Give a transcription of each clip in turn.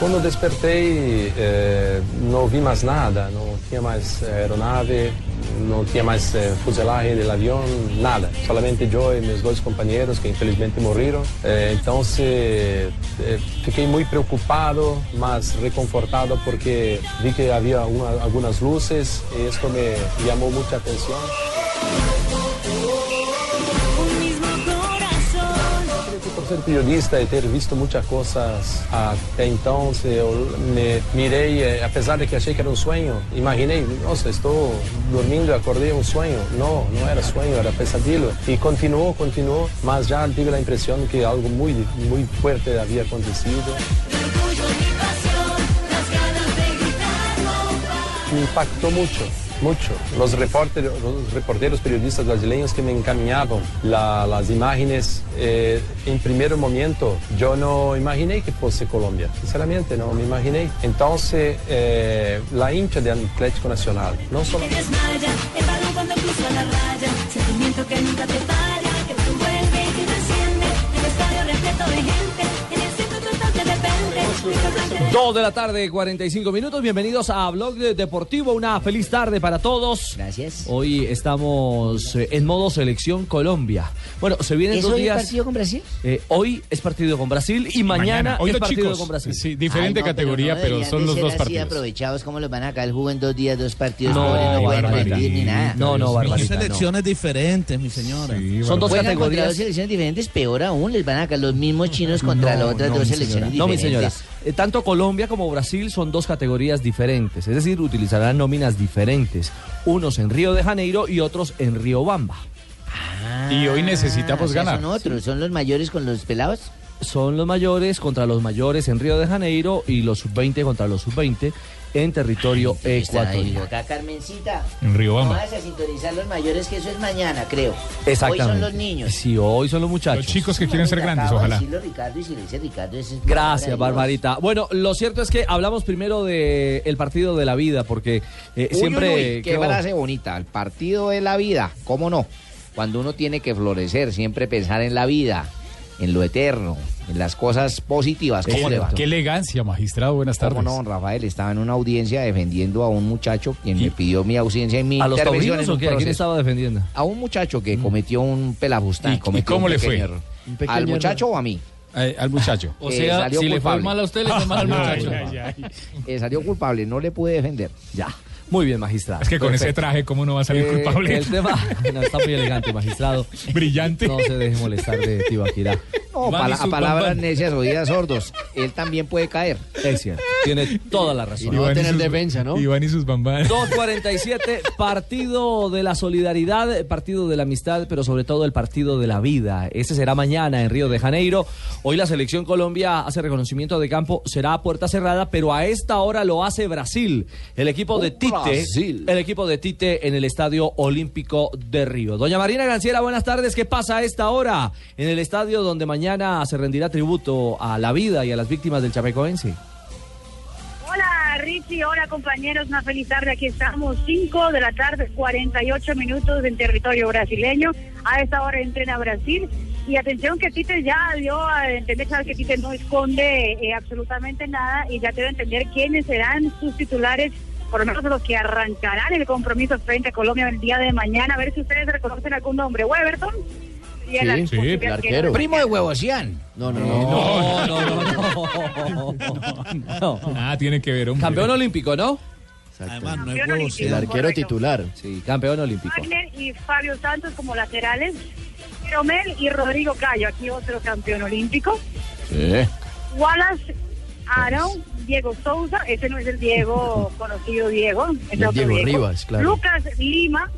Quando despertei, eh, não vi mais nada, não tinha mais aeronave, não tinha mais eh, fuselagem do avião, nada. Solamente eu e meus dois companheiros que infelizmente morreram. Então se, fiquei muito preocupado, mas reconfortado porque vi que havia uma, algumas luzes e isso me chamou muita atenção. Ser periodista e ter visto muitas coisas até então, se eu me mirei, eh, apesar de que achei que era um sonho, imaginei, nossa, estou dormindo e acordei um sonho. Não, não era sonho, era pesadelo. E continuou, continuou, mas já tive a impressão que algo muito, muito forte havia acontecido. Me impactou muito. Mucho. Los reporteros, los reporteros periodistas brasileños que me encaminaban la- las imágenes, eh, en primer momento yo no imaginé que fuese Colombia, sinceramente no me imaginé. Entonces, eh, la hincha de Atlético Nacional, no solo... Dos de la tarde, 45 minutos. Bienvenidos a Blog de- Deportivo. Una feliz tarde para todos. Gracias. Hoy estamos eh, en modo selección Colombia. Bueno, se vienen ¿Es dos hoy días. partido con Brasil? eh, hoy es partido con Brasil y mañana, Hoy es los partido chicos. con Brasil. Sí, diferente Ay, no, categoría, no pero, son de los ser dos así partidos. aprovechados como los van acá el jugo en dos días, dos partidos. No, pobres, no pueden competir ni nada. No, no. Barbarita, no. selecciones diferentes, mi señora. Sí, Son dos Juegan contra categorías. dos selecciones diferentes, peor aún, les van acá los mismos chinos contra las otras dos selecciones No, mi diferentes. señora. Eh, tanto Colombia como Brasil son dos categorías diferentes, es decir, utilizarán nóminas diferentes, unos en Río de Janeiro y otros en Río Bamba. Y hoy necesitamos Ah, o sea, ganar. Son otros, son los mayores con los pelados. Son los mayores contra los mayores en Río de Janeiro y los sub-20 contra los sub-20 en territorio ecuatoriano. acá, Carmencita. En Río No Bamba. vas a sintonizar los mayores, que eso es mañana, creo. Exactamente. Hoy son los niños. Sí, hoy son los muchachos. Los chicos que quieren ser grandes, Acabo de ojalá. decirlo, Ricardo, y si le dice Ricardo, ese es Gracias, de. Barbarita. Bueno, lo cierto es que hablamos primero del el partido de la vida, porque eh, Uy, siempre... uy, uy, qué frase bonita. El partido de la vida, ¿cómo no? Cuando uno tiene que florecer, siempre pensar en la vida, en lo eterno, en las cosas positivas. ¿Cómo le va? Qué elegancia, magistrado. Buenas ¿Cómo tardes. no, don Rafael? Estaba en una audiencia defendiendo a un muchacho quien me pidió mi ausencia y mi ¿A los intervención taurinos en o qué? ¿A quién estaba defendiendo? A un muchacho que cometió un pelafustán. ¿Y- y cómo un le fue? error. ¿Al error. muchacho o a mí? Eh, al muchacho. O sea, si le fue culpable. mal a usted, le fue mal al muchacho. Ay, ay, ay. Eh, salió culpable, no le pude defender. Ya. Muy bien, magistrado. Es que con ese traje, ¿cómo no va a salir Eh, culpable? El tema no, está muy elegante, magistrado. Brillante. No se deje molestar de Tibaquirá. No, y pala- a palabras necias, oídas sordos. Él también puede caer. Es cierto. Tiene toda la razón. no va a y tener sus- defensa, ¿no? Iván y sus bambán. 2.47, partido de la solidaridad, partido de la amistad, pero sobre todo el partido de la vida. Ese será mañana en Río de Janeiro. Hoy la selección Colombia hace reconocimiento de campo, será a puerta cerrada, pero a esta hora lo hace Brasil. El equipo de Tite, Brasil. el equipo de Tite en el Estadio Olímpico de Río. Doña Marina Ganciera, buenas tardes. ¿Qué pasa a esta hora en el estadio donde mañana se rendirá tributo a la vida y a las víctimas del Chapecoense? Hola Richie, hola compañeros, una feliz tarde. Aquí estamos, 5 de la tarde, 48 minutos en territorio brasileño. A esta hora entrena Brasil. Y atención que Tite ya dio a entender que Tite no esconde eh, absolutamente nada y ya debe entender quiénes serán sus titulares, por lo menos los que arrancarán el compromiso frente a Colombia el día de mañana. A ver si ustedes reconocen algún nombre. Weberton. Sí, el que- arquero. Primo de Huevosian. No, no, no. No, no, no, no. No. Ah, tiene que ver, hombre. Campeón olímpico, ¿no? Además, no es olímpico. El arquero Correcto. titular. Sí, campeón olímpico. Wagner y Fabio Santos como laterales. Jeromel y Rodrigo Cayo, aquí otro campeón olímpico. Sí. Wallace Aaron, Diego Souza, ese no es el Diego conocido Diego, es El otro Diego Rivas, claro. Lucas Lima,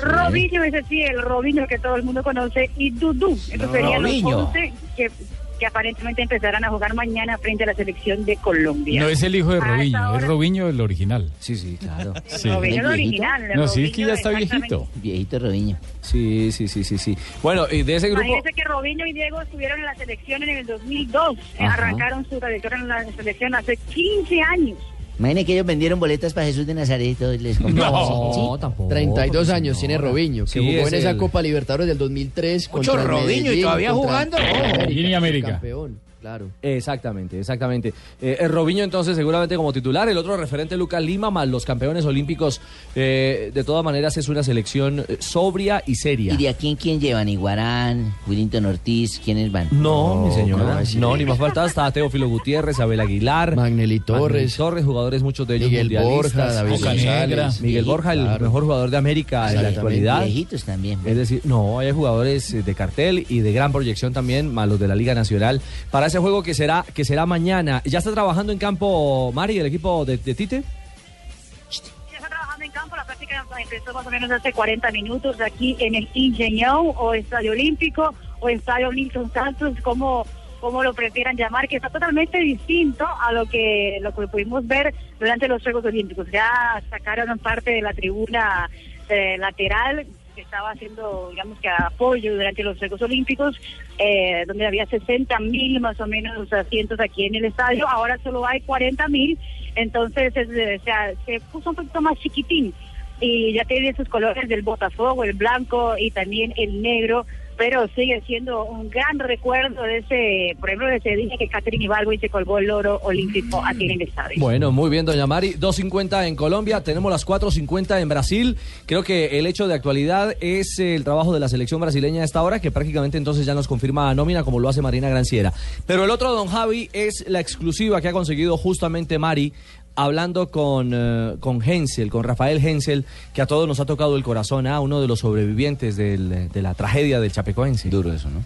Robinho, ese sí, el Robinho que todo el mundo conoce, y Dudu. Estos serían Robinho. los 11 que, que aparentemente empezarán a jugar mañana frente a la selección de Colombia. No es el hijo de Robinho, es hora- Robinho el original. Sí, sí, claro. Sí. Robinho el original. No, sí, es que ya está viejito. Viejito Robinho. Sí, sí, sí, sí, sí. Bueno, y de ese grupo... Imagínense que Robinho y Diego estuvieron en la selección en el 2002. Eh, Ajá. Arrancaron su trayectoria en la selección hace 15 años. Imaginen que ellos vendieron boletas para Jesús de Nazaret y todos les compraron. No, tampoco. 32 pues, años tiene. Robinho, que Sí, jugó es en esa el- Copa Libertadores del 2003 Mucho Robinho y Medellín, todavía contra jugando. América, Guinea América. Campeón, claro. Exactamente, exactamente. Eh, el Robinho entonces seguramente como titular, el otro referente Lucas Lima, más los campeones olímpicos, eh, de todas maneras es una selección eh, sobria y seria. ¿Y de aquí en quién llevan? ¿Iguarán? ¿Willington Ortiz? ¿Quiénes van? No, mi señora. No, ni más faltaba. Está Teófilo Gutiérrez, Abel Aguilar. Magnelli Torres. Magnelli Torres, jugadores, muchos de ellos Miguel mundialistas. Borja, David Boca Negra. González. Miguel Borja, el Claro. mejor jugador de América en la actualidad. Viejitos también. Es decir, no, hay jugadores eh, de cartel y de gran proyección también, más los de la Liga Nacional, para ese juego que será, que será mañana. ¿Ya está trabajando en campo Mari, el equipo de, de Tite? Ya está trabajando en campo, la práctica empezó más o menos hace 40 minutos aquí en el Ingenión o Estadio Olímpico o Estadio Nilson Santos, como, como lo prefieran llamar, que está totalmente distinto a lo que, lo que pudimos ver durante los Juegos Olímpicos. Ya sacaron parte de la tribuna eh, lateral que estaba haciendo, digamos que apoyo durante los Juegos Olímpicos, eh, donde había 60 mil más o menos asientos aquí en el estadio, ahora solo hay 40 mil, entonces es, eh, o sea, se puso un poquito más chiquitín y ya tiene sus colores del Botafogo, el blanco y también el negro, pero sigue siendo un gran recuerdo de ese, por ejemplo, de ese día que Catherine Ibargüen se colgó el oro olímpico aquí en el estadio. Bueno, muy bien, doña Mari. 2.50 en Colombia, tenemos las 4.50 en Brasil. Creo que el hecho de actualidad es el trabajo de la selección brasileña a esta hora, que prácticamente entonces ya nos confirma a nómina, como lo hace Marina Granciera. Pero el otro, don Javi, es la exclusiva que ha conseguido justamente Mari. Hablando con, eh, con Hensel, con Rafael Hensel, que a todos nos ha tocado el corazón, a uno de los sobrevivientes del- de la tragedia del Chapecoense. Duro eso, ¿no?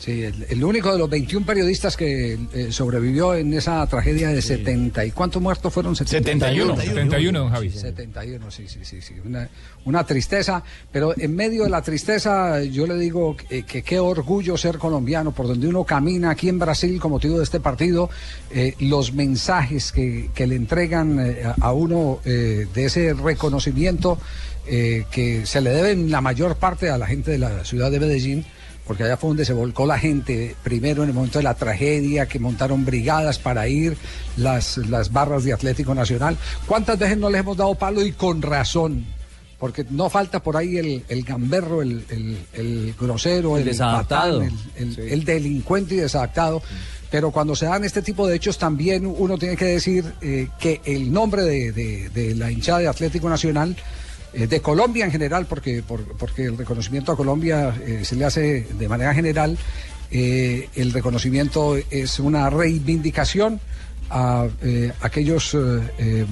Sí, el, el único de los 21 periodistas que eh, sobrevivió en esa tragedia de 70. ¿Y cuántos muertos fueron? 71, 71, don Javi. 71, sí, sí, sí, sí. Una, una tristeza, pero en medio de la tristeza yo le digo que, que qué orgullo ser colombiano, por donde uno camina aquí en Brasil con motivo de este partido, eh, los mensajes que, que le entregan eh, a, uno eh, de ese reconocimiento eh, que se le debe en la mayor parte a la gente de la ciudad de Medellín porque allá fue donde se volcó la gente, primero en el momento de la tragedia, que montaron brigadas para ir, las, las barras de Atlético Nacional. ¿Cuántas veces no les hemos dado palo y con razón? Porque no falta por ahí el, el gamberro, el, el- el grosero, El desadaptado. patán, el, el- el delincuente y desadaptado. Pero cuando se dan este tipo de hechos también uno tiene que decir eh, que el nombre de, de- de la hinchada de Atlético Nacional eh, de Colombia en general, porque, por- porque el reconocimiento a Colombia eh, se le hace de manera general, eh, el reconocimiento es una reivindicación a aquellos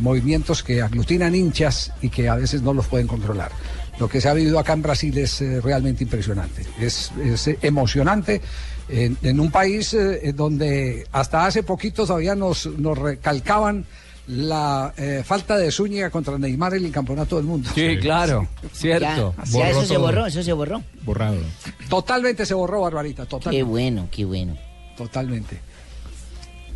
movimientos que aglutinan hinchas y que a veces no los pueden controlar. Lo que se ha vivido acá en Brasil es realmente impresionante, es, es, emocionante. En, en un país donde hasta hace poquito todavía nos, nos recalcaban la eh, falta de Zúñiga contra Neymar en el campeonato del mundo. Sí, claro, cierto. Ya, ya eso se borró, eso se borró. Borrado. Totalmente se borró, Barbarita, Qué totalmente. bueno, qué bueno. Totalmente.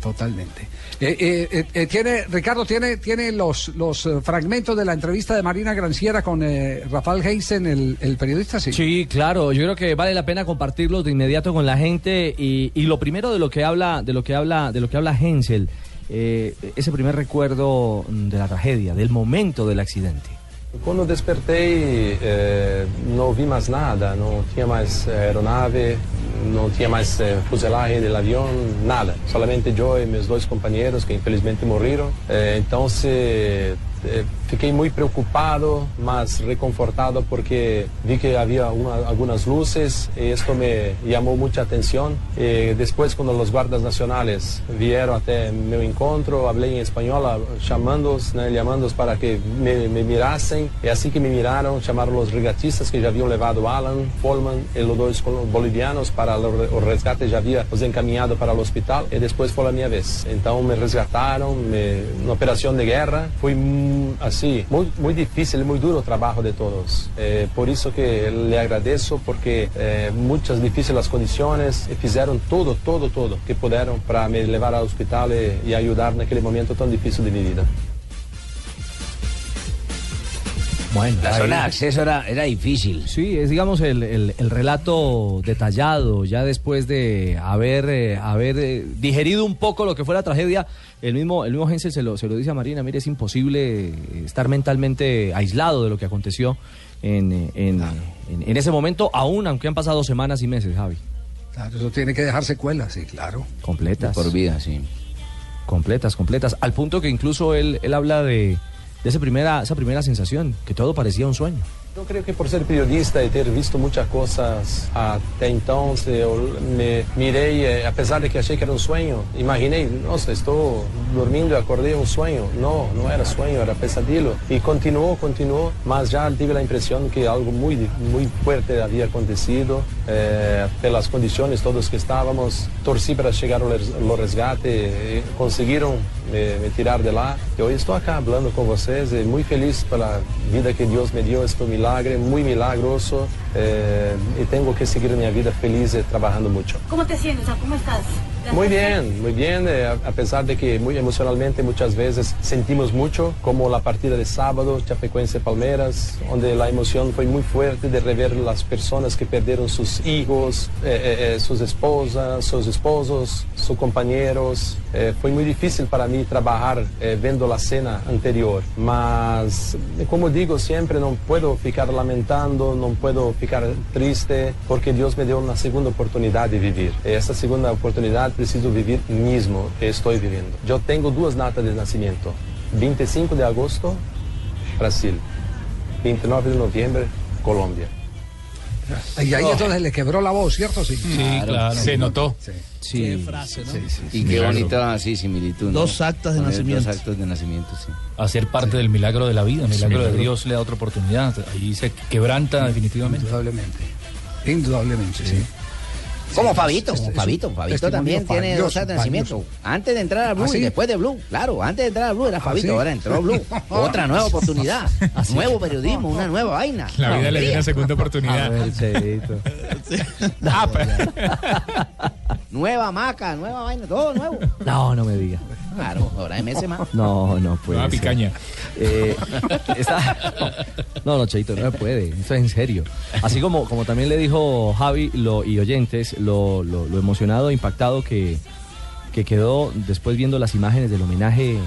Totalmente. Eh, eh, tiene, Ricardo, tiene, tiene los, los fragmentos de la entrevista de Marina Granciera con eh, Rafael Heisen, el, el periodista, sí. Sí, claro. Yo creo que vale la pena compartirlos de inmediato con la gente y, y lo primero de lo que habla, de lo que habla, de lo que habla Hensel, eh, ese primer recuerdo mm, de la tragedia, del momento del accidente. Quando despertei, eh, não vi mais nada, não tinha mais aeronave, não tinha mais eh, fuselagem do avião, nada. Solamente eu e meus dois companheiros que infelizmente morreram. Eh, então, se eh, fiquei muy preocupado, más reconfortado porque vi que había una- algunas luces y esto me llamó mucha atención. Eh, después cuando los guardas nacionales vieron hasta mi encuentro, hablé en español a- llamándolos, né, llamándolos para que me, me mirasen. Y así que me miraron, llamaron los regatistas que ya habían llevado Alan, Folman los dos col- bolivianos para o resgate, ya había los encaminado para el hospital y después fue la mi vez. Entonces me resgataron, me- una operación de guerra. Fue mm, así, muy, muy difícil, muy duro trabajo de todos. Eh, por eso que le agradezco porque eh, muchas difíciles las condiciones y hicieron todo, todo, todo que pudieron para me llevar al hospital y, y ayudar en aquel momento tan difícil de mi vida. Bueno, La ahí- zona de acceso era, era difícil. Sí, es digamos el, el- el relato detallado, ya después de haber, eh, haber eh, digerido un poco lo que fue la tragedia, el mismo, el mismo Hensel se lo, se lo dice a Marina, mire, es imposible eh, estar mentalmente aislado de lo que aconteció en, en, en- en ese momento, aún aunque han pasado semanas y meses, Javi. Claro, eso tiene que dejar secuelas, sí, claro. Completas. Por vida, sí. Completas, completas. Al punto que incluso él, él habla de, de esa, primera, esa primera sensación, que todo parecía un sueño. Yo creo que por ser periodista y ter visto muchas cosas hasta entonces, yo me miré, eh, a pesar de que achei que era un sueño, imaginé, nossa, estoy durmiendo y acordé un sueño. No, no era sueño, era pesadillo. Y continuó, continuó, mas ya tuve la impresión que algo muy, muy fuerte había acontecido, eh, por las condiciones todos que estábamos. Torcí para llegar al res- al resgate, eh, conseguiram me, me tirar de lá. E hoje estou acá hablando com vocês e muito feliz pela vida que Deus me deu, este milagre, muito milagroso. eh, e tenho que seguir minha vida feliz e trabalhando muito. ¿Cómo te sientes? ¿Cómo estás? Muy bien, muy bien, eh, a pesar de que muy emocionalmente muchas veces sentimos mucho, como la partida de sábado, Chapecoense Palmeiras, donde la emoción fue muy fuerte de rever las personas que perdieron sus hijos, eh, eh, eh, sus esposas, sus esposos, sus compañeros. Eh, fue muy difícil para mí trabajar eh, viendo la cena anterior, mas como digo siempre, no puedo ficar lamentando, no puedo ficar triste, porque Dios me dio una segunda oportunidad de vivir. Esta segunda oportunidad preciso vivir mismo, que estoy viviendo. Yo tengo dos datas de nacimiento, 25 de agosto, Brasil, 29 de noviembre, Colombia. Y ahí Oh. entonces le quebró la voz, ¿cierto? Sí, Se notó. Sí. Qué frase, ¿no? Y qué Milagro. bonita, sí, similitud. ¿no? Dos actas de Poner nacimiento. Dos actos de nacimiento, sí. Hacer parte del milagro de la vida, milagro de milagro. Dios le da otra oportunidad. Ahí se quebranta definitivamente. Indudablemente. Indudablemente, sí. Como Fabito, como Fabito. Fabito también tiene valioso, dos actas de nacimiento. Antes de entrar a Blue ¿Ah, sí? y después de Blue. Claro, antes de entrar a Blue era Fabito, sí? ahora entró Blue. Otra nueva oportunidad. Nuevo periodismo, una nueva vaina. La vida le dio una segunda oportunidad. Ah. Nueva maca, nueva vaina, todo nuevo. No, no me diga. Claro, ahora MS más. No, no puede. Ser. picaña. Eh, está- No, no, Cheito, no se puede. Esto es en serio. Así como, como también le dijo Javi lo, y oyentes, lo, lo- lo emocionado impactado que, que quedó después viendo las imágenes del homenaje eh,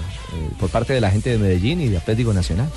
por parte de la gente de Medellín y de Atlético Nacional.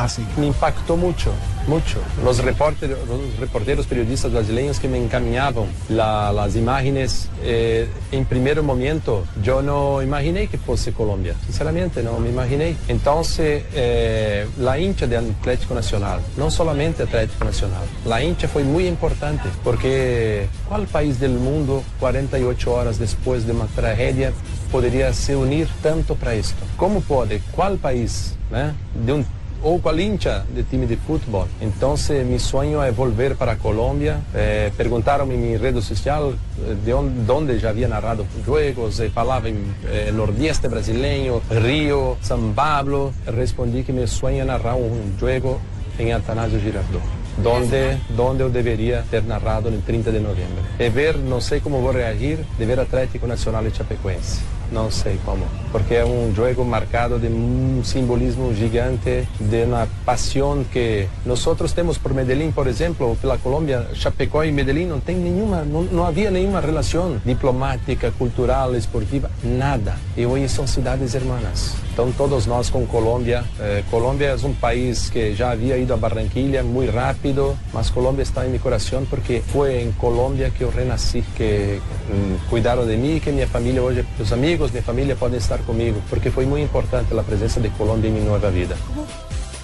Ah. Me impactó mucho, mucho. Los reporteros, los reporteros periodistas brasileños que me encaminaban la- las imágenes, eh, en primer momento yo no imaginé que fuese Colombia, sinceramente no me imaginé. Entonces, eh, la hincha del Atlético Nacional, no solamente Atlético Nacional, la hincha fue muy importante porque ¿cuál país del mundo 48 horas después de una tragedia podría se unir tanto para esto? ¿Cómo puede? ¿Cuál país? né, De un ou com a hincha de time de futebol. Então, meu sonho é voltar para a Colômbia. Eh, Perguntaram-me em minha rede social eh, de onde, de onde já havia narrado jogos, e falava em eh, Nordeste brasileiro, Rio, São Paulo. Respondi que meu sonho é narrar um jogo em Atanásio Girardot. Donde, donde eu deveria ter narrado no 30 de novembro. E ver, não sei como vou reagir, de ver Atlético Nacional e Chapecoense. Não sei como, porque é um jogo marcado de um simbolismo gigante, de uma paixão que nós temos por Medellín, por exemplo, ou pela Colômbia, Chapecó e Medellín não tem nenhuma, não, não havia nenhuma relação diplomática, cultural, esportiva, nada. E hoje são cidades hermanas. Então todos nós com Colômbia, eh, Colômbia é um país que já havia ido a Barranquilla muito rápido, mas Colômbia está em meu coração porque foi em Colômbia que eu renasci, que hum, cuidaram de mim, que minha família hoje, meus amigos amigos, mi familia pueden estar conmigo, porque fue muy importante la presencia de Colombia en mi nueva vida.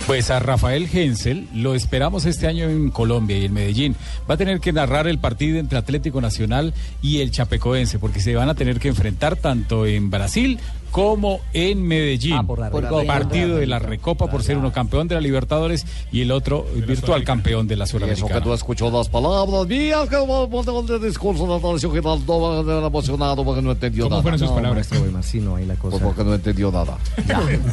Pues a Rafael Hensel lo esperamos este año en Colombia y en Medellín. Va a tener que narrar el partido entre Atlético Nacional y el Chapecoense, porque se van a tener que enfrentar tanto en Brasil como en Medellín. Ah, por la Recopa. partido de la Recopa por ser uno campeón de la Libertadores y el otro virtual campeón de la Sudamericana. no escuchó las palabras mías que vamos de discurso de Tarcio Giraldo era emocionado porque no entendió ¿Cómo nada. fueron sus No, palabras? maestro Marcino, ahí la cosa. Porque no entendió nada.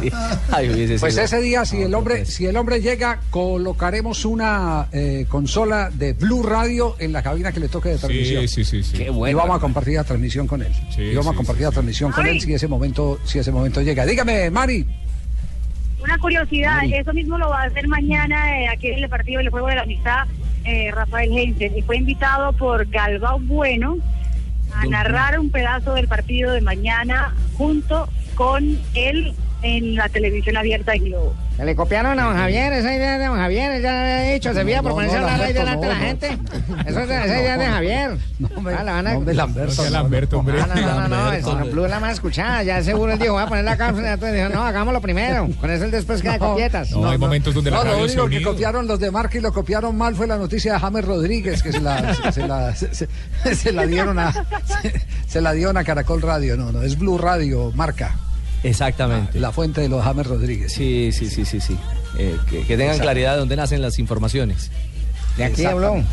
Sí. Ay, hubiese Pues ese día, si No, el no hombre, puede ser. si el hombre llega, colocaremos una eh, consola de Blue Radio en la cabina que le toque de transmisión. Sí, sí, sí. sí. y vamos a compartir la transmisión con él. Sí, y vamos a sí, compartir la transmisión con Ay. Si ese momento, si ese momento llega. Dígame, Mari. Una curiosidad, eso mismo lo va a hacer mañana eh, aquí en el partido del Juego de la Amistad eh, Rafael Hensel y fue invitado por Galbao Bueno a narrar un pedazo del partido de mañana junto con él en la televisión abierta de Globo. Se le copiaron a don Javier, esa idea de don Javier, ya le había dicho, se veía por no, ponerse no, a hablar ahí delante de la no, gente. Eso es, esa idea es de Javier. No me, Ah, la van a- no me Lamberto. No sea no, no. Lamberto, hombre. No, no, no, no, no, es- no, Blue es la más escuchada, ya seguro él dijo, voy a poner la cápsula, entonces dijo, no, hagámoslo primero, con eso el después queda de No, copietas. No, hay momentos donde la No, lo único que copiaron los de Marca y lo copiaron mal fue la noticia de James Rodríguez, que se la, se, se la, se, se- se la dieron a se, se la dieron a Caracol Radio. No, no, es Blue Radio, Marca, Exactamente. la fuente de los James Rodríguez. Sí, sí, sí, sí, sí. Eh, que, que tengan claridad de dónde nacen las informaciones. De aquí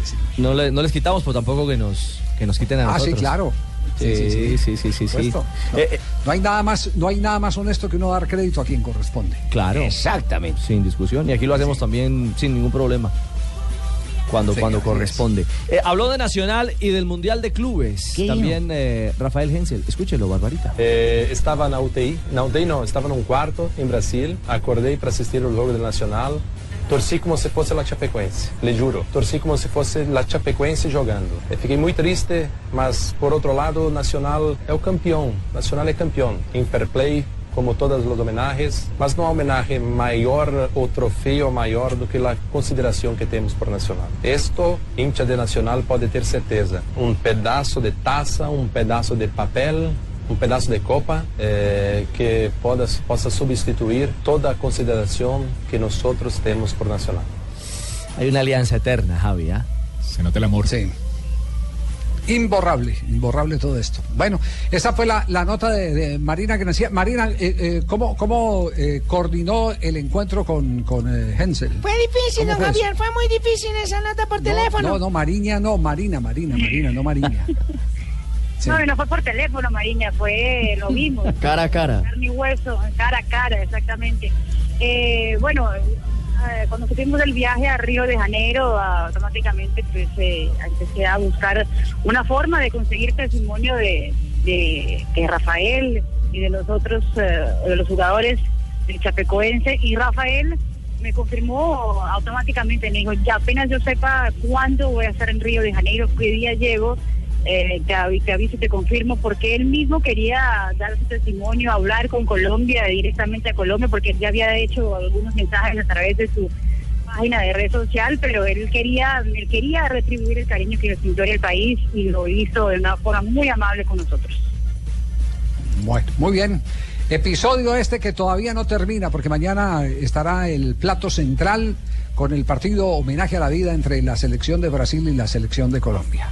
sí. No, le- no les quitamos, pero tampoco que nos, que nos quiten a Ah, nosotros. sí, claro. Sí, sí, sí, sí, sí, sí. No, Eh, eh, no hay nada más, no hay nada más honesto que uno dar crédito a quien corresponde. claro. Exactamente. Sin discusión. Y aquí lo hacemos también sin ningún problema. Cuando, Sí, cuando corresponde. Eh, habló de Nacional y del Mundial de Clubes. ¿Qué? También eh, Rafael Hensel. Escúchelo, Barbarita. Eh, estava na UTI, na UTI não, estava num quarto em Brasil, acordei para assistir o jogo do Nacional, torci como se fosse a Chapecoense, lhe juro, torci como se fosse a Chapecoense jogando. Eu fiquei muito triste, mas por outro lado, Nacional é o campeão, Nacional é campeão, em fair play, como todas as homenagens, mas não há homenagem maior ou troféu maior do que a consideração que temos por Nacional. Esto, hincha de Nacional pode ter certeza, um pedaço de taça, um pedaço de papel, um pedaço de copa eh, que poda, possa substituir toda a consideração que nós temos por Nacional. Hay una alianza eterna, Javi. ¿ah? Se nota el amor. Sí. Imborrable, imborrable todo esto. Bueno, esa fue la, la nota de, de Marina Gracia. Marina, eh, eh, ¿cómo, cómo eh, coordinó el encuentro con, con eh, Hensel? Fue difícil, ¿Cómo don fue eso? Javier, fue muy difícil esa nota por teléfono. No, no, Mariña, no, Marina, Marina, Marina, no Mariña. Sí. No, no fue por teléfono, Mariña, fue lo mismo. Cara a cara. Carne y hueso, cara a cara, exactamente. Eh, bueno, cuando tuvimos el viaje a Río de Janeiro, automáticamente pues eh, empecé a buscar una forma de conseguir testimonio de, de, de Rafael y de los otros, eh, de los jugadores del Chapecoense. Y Rafael me confirmó automáticamente, me dijo, ya apenas yo sepa cuándo voy a estar en Río de Janeiro, qué día llego, eh, te, avi- te aviso y te confirmo, porque él mismo quería dar su testimonio, hablar con Colombia, directamente a Colombia, porque él ya había hecho algunos mensajes a través de su página de red social, pero él quería, él quería retribuir el cariño que le sintió el país y lo hizo de una forma muy amable con nosotros. Bueno, muy bien. Episodio este que todavía no termina porque mañana estará el plato central con el partido homenaje a la vida entre la selección de Brasil y la selección de Colombia.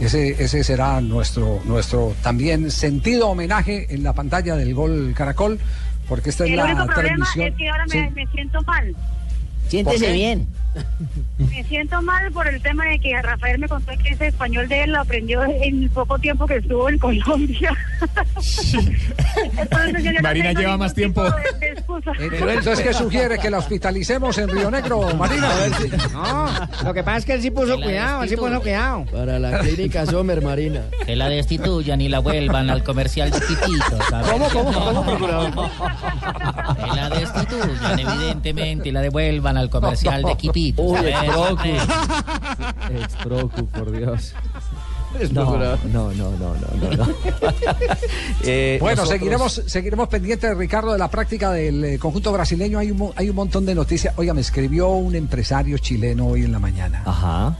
Ese, ese será nuestro, nuestro también sentido homenaje en la pantalla del Gol Caracol, porque esta es el la único problema transmisión. es que ahora me, Sí. me siento mal. Siéntese bien. Me siento mal por el tema de que Rafael me contó que ese español de él lo aprendió en el poco tiempo que estuvo en Colombia. Entonces, no Marina tengo lleva más tiempo. de- de. Entonces, ¿qué sugiere? ¿Que la hospitalicemos en Río Negro, Marina? No, lo que pasa es que él sí puso cuidado, él sí puso cuidado. Para la clínica Sommer, Marina. Que la destituyan y la vuelvan al comercial de Quipito, ¿sabes? ¿Cómo, cómo, cómo, procurador? Que la destituyan, evidentemente, y la devuelvan al comercial de Quipito. Uy, ¿sabes? exprocu. Exprocu, por Dios. No, no, no, no, no, no, no. Eh, Bueno, nosotros- seguiremos, seguiremos pendientes, Ricardo, de la práctica del eh, conjunto brasileño. Hay un, hay un montón de noticias. Oiga, me escribió un empresario chileno hoy en la mañana. Ajá.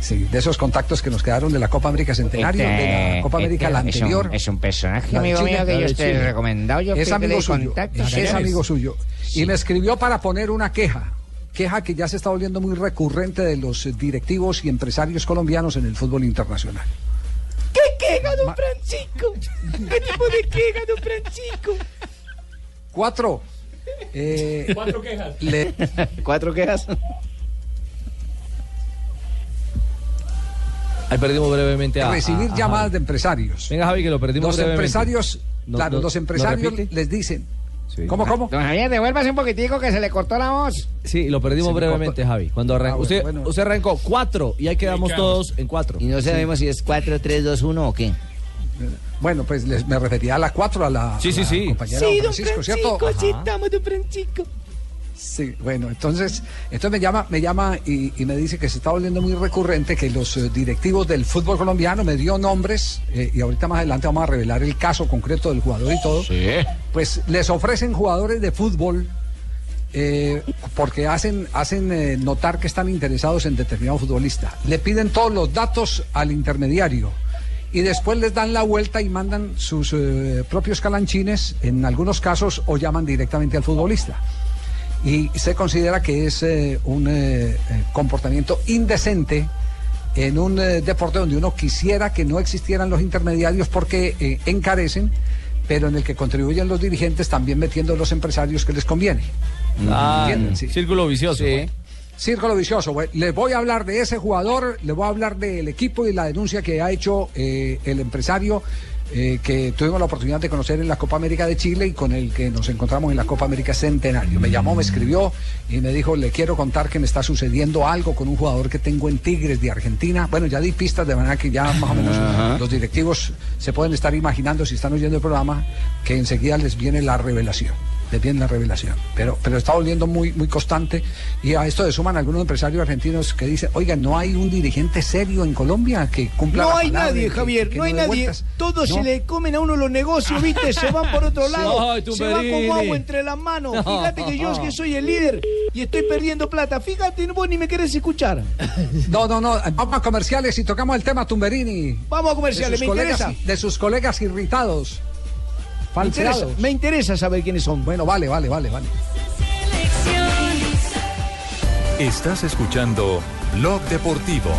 Sí, de esos contactos que nos quedaron de la Copa América Centenario, de la Copa América la este es un- anterior. Es un, personaje, amigo Chile, mío, que yo estoy recomendado. Yo es amigo suyo. Es amigo suyo. Y me escribió para poner una queja. Queja que ya se está volviendo muy recurrente de los directivos y empresarios colombianos en el fútbol internacional. ¿Qué queja, don Francisco? ¿Qué tipo de queja, don Francisco? Cuatro. eh, Cuatro quejas. le- ¿Cuatro quejas? Ahí perdimos brevemente a. recibir a- a llamadas Javi. de empresarios. Venga, Javi, que lo perdimos Los brevemente. empresarios, No, claro, no, los ¿lo empresarios les dicen. ¿Cómo, cómo? Don Javier, devuélvase un poquitico que se le cortó la voz. Sí, lo perdimos brevemente, cortó. Javi. Cuando arran- Ah, bueno, usted, bueno. usted arrancó cuatro y ahí quedamos todos en cuatro. Y no sabemos si es 4, 3, 2, 1 o qué. Bueno, pues les, me refería a la cuatro, a la, Sí, a sí, la sí. compañera Sí, don don Francisco, ¿cierto? Francisco, sí Ajá. estamos, don Francisco. Sí, bueno, entonces, entonces me llama, me llama y, y me dice que se está volviendo muy recurrente que los eh, directivos del fútbol colombiano me dio nombres eh, y ahorita más adelante vamos a revelar el caso concreto del jugador y todo. Pues les ofrecen jugadores de fútbol eh, porque hacen, hacen eh, notar que están interesados en determinado futbolista. Le piden todos los datos al intermediario y después les dan la vuelta y mandan sus eh, propios calanchines, en algunos casos, o llaman directamente al futbolista. Y se considera que es eh, un eh, eh, comportamiento indecente en un eh, deporte donde uno quisiera que no existieran los intermediarios porque encarecen, pero en el que contribuyen los dirigentes también metiendo los empresarios que les conviene. Ah. Sí. círculo vicioso. Círculo vicioso. Les voy a hablar de ese jugador, les voy a hablar del equipo y la denuncia que ha hecho el empresario eh, que tuvimos la oportunidad de conocer en la Copa América de Chile y con el que nos encontramos en la Copa América Centenario. Me llamó, me escribió y me dijo, le quiero contar que me está sucediendo algo con un jugador que tengo en Tigres de Argentina. Bueno, ya di pistas de manera que ya más o menos Ajá. los directivos se pueden estar imaginando si están oyendo el programa que enseguida les viene la revelación. Les viene la revelación. Pero, pero está volviendo muy, muy constante. Y a esto le suman algunos empresarios argentinos que dicen, oiga, no hay un dirigente serio en Colombia que cumpla No la hay nadie, que- Javier, que no hay nadie. vueltas". Todos No. se le comen a uno los negocios, ¿viste? Se van por otro lado. Se van como agua entre las manos. No. Fíjate que yo es que soy el líder y estoy perdiendo plata. Fíjate, vos ni me querés escuchar. No, no, no. Vamos a comerciales y tocamos el tema Tumberini. Vamos a comerciales, de me colegas, interesa. De sus colegas irritados. Me interesa, Falseados. me interesa saber quiénes son. Bueno, vale, vale, vale, vale. Estás escuchando Blog Deportivo.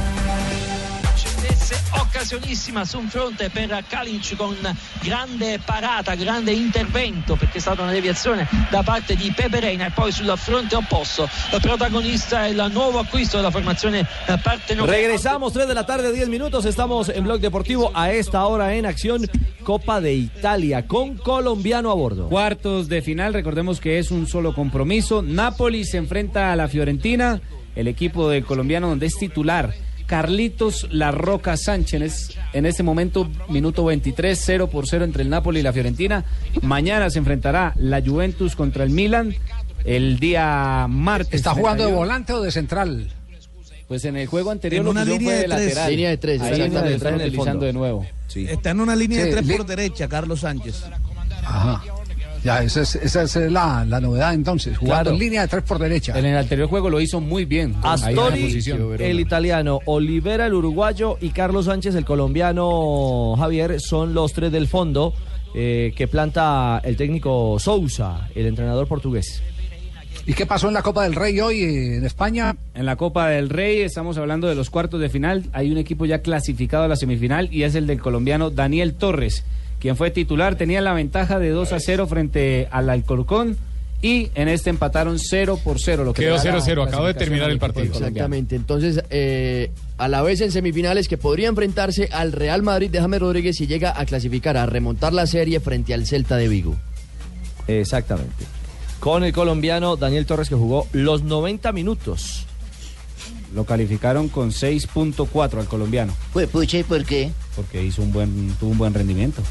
Occasionissima su un fronte per Kalic con grande parata, grande intervento perché è stata una deviazione da parte di Pepe Reina e poi sul fronte opposto il protagonista è il nuovo acquisto della formazione eh, partenopea. Regresamos, 3 de la tarde, 10 minutos. Estamos en Blog Deportivo a esta hora en acción. Copa de Italia con colombiano a bordo. Cuartos de final, recordemos que es un solo compromiso. Napoli se enfrenta a la Fiorentina, el equipo del colombiano donde es titular. Carlitos La Roca Sánchez, en este momento, minuto 23, 0 por 0 entre el Napoli y la Fiorentina. Mañana se enfrentará la Juventus contra el Milan. El día martes. ¿Está jugando de 31. volante o de central? Pues en el juego anterior En una línea fue de de tres. lateral. Línea de tres, Ahí está en el utilizando fondo. de nuevo. Está en una línea Sí, de tres por derecha, Carlos Sánchez. Ajá. Ya, esa es, esa es la, la novedad entonces. Jugando Claro. en línea de tres por derecha. En el anterior juego lo hizo muy bien. Astori, el italiano, Olivera, el uruguayo y Carlos Sánchez, el colombiano Javier, son los tres del fondo eh, que planta el técnico Sousa, el entrenador portugués. ¿Y qué pasó en la Copa del Rey hoy eh, en España? En la Copa del Rey estamos hablando de los cuartos de final. Hay un equipo ya clasificado a la semifinal y es el del colombiano Daniel Torres, quien fue titular. Tenía la ventaja de 2 a 0 frente al Alcorcón y en este empataron 0 por 0. Lo que Quedó le da la 0-0, acabo de terminar el partido. Exactamente. Entonces, eh, a la vez en semifinales que podría enfrentarse al Real Madrid de James Rodríguez si llega a clasificar, a remontar la serie frente al Celta de Vigo. Exactamente. Con el colombiano Daniel Torres que jugó los 90 minutos. Lo calificaron con 6.4 al colombiano. Pues pucha, ¿y por qué? Porque hizo un buen, tuvo un buen rendimiento.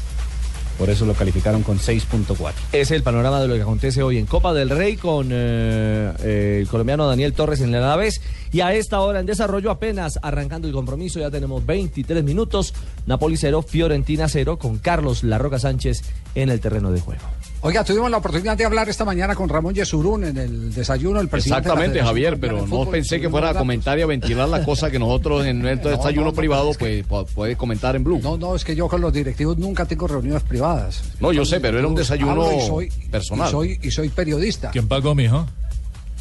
Por eso lo calificaron con 6.4. Es el panorama de lo que acontece hoy en Copa del Rey con eh, eh, el colombiano Daniel Torres en el Alavés. Y a esta hora en desarrollo, apenas arrancando el compromiso, ya tenemos 23 minutos. Napoli 0, Fiorentina 0, con Carlos Larroca Sánchez en el terreno de juego. Oiga, tuvimos la oportunidad de hablar esta mañana con Ramón Yesurún en el desayuno del presidente. de la Exactamente, Javier, pero no Fútbol. pensé que fuera a comentar y a ventilar la cosa que nosotros en nuestro No, desayuno no, no, privado es pues puede comentar en Blue. No, no, es que yo con los directivos nunca tengo reuniones privadas. No, yo sé, pero era un desayuno y soy- personal. Y soy, y soy periodista. ¿Quién pagó, mijo?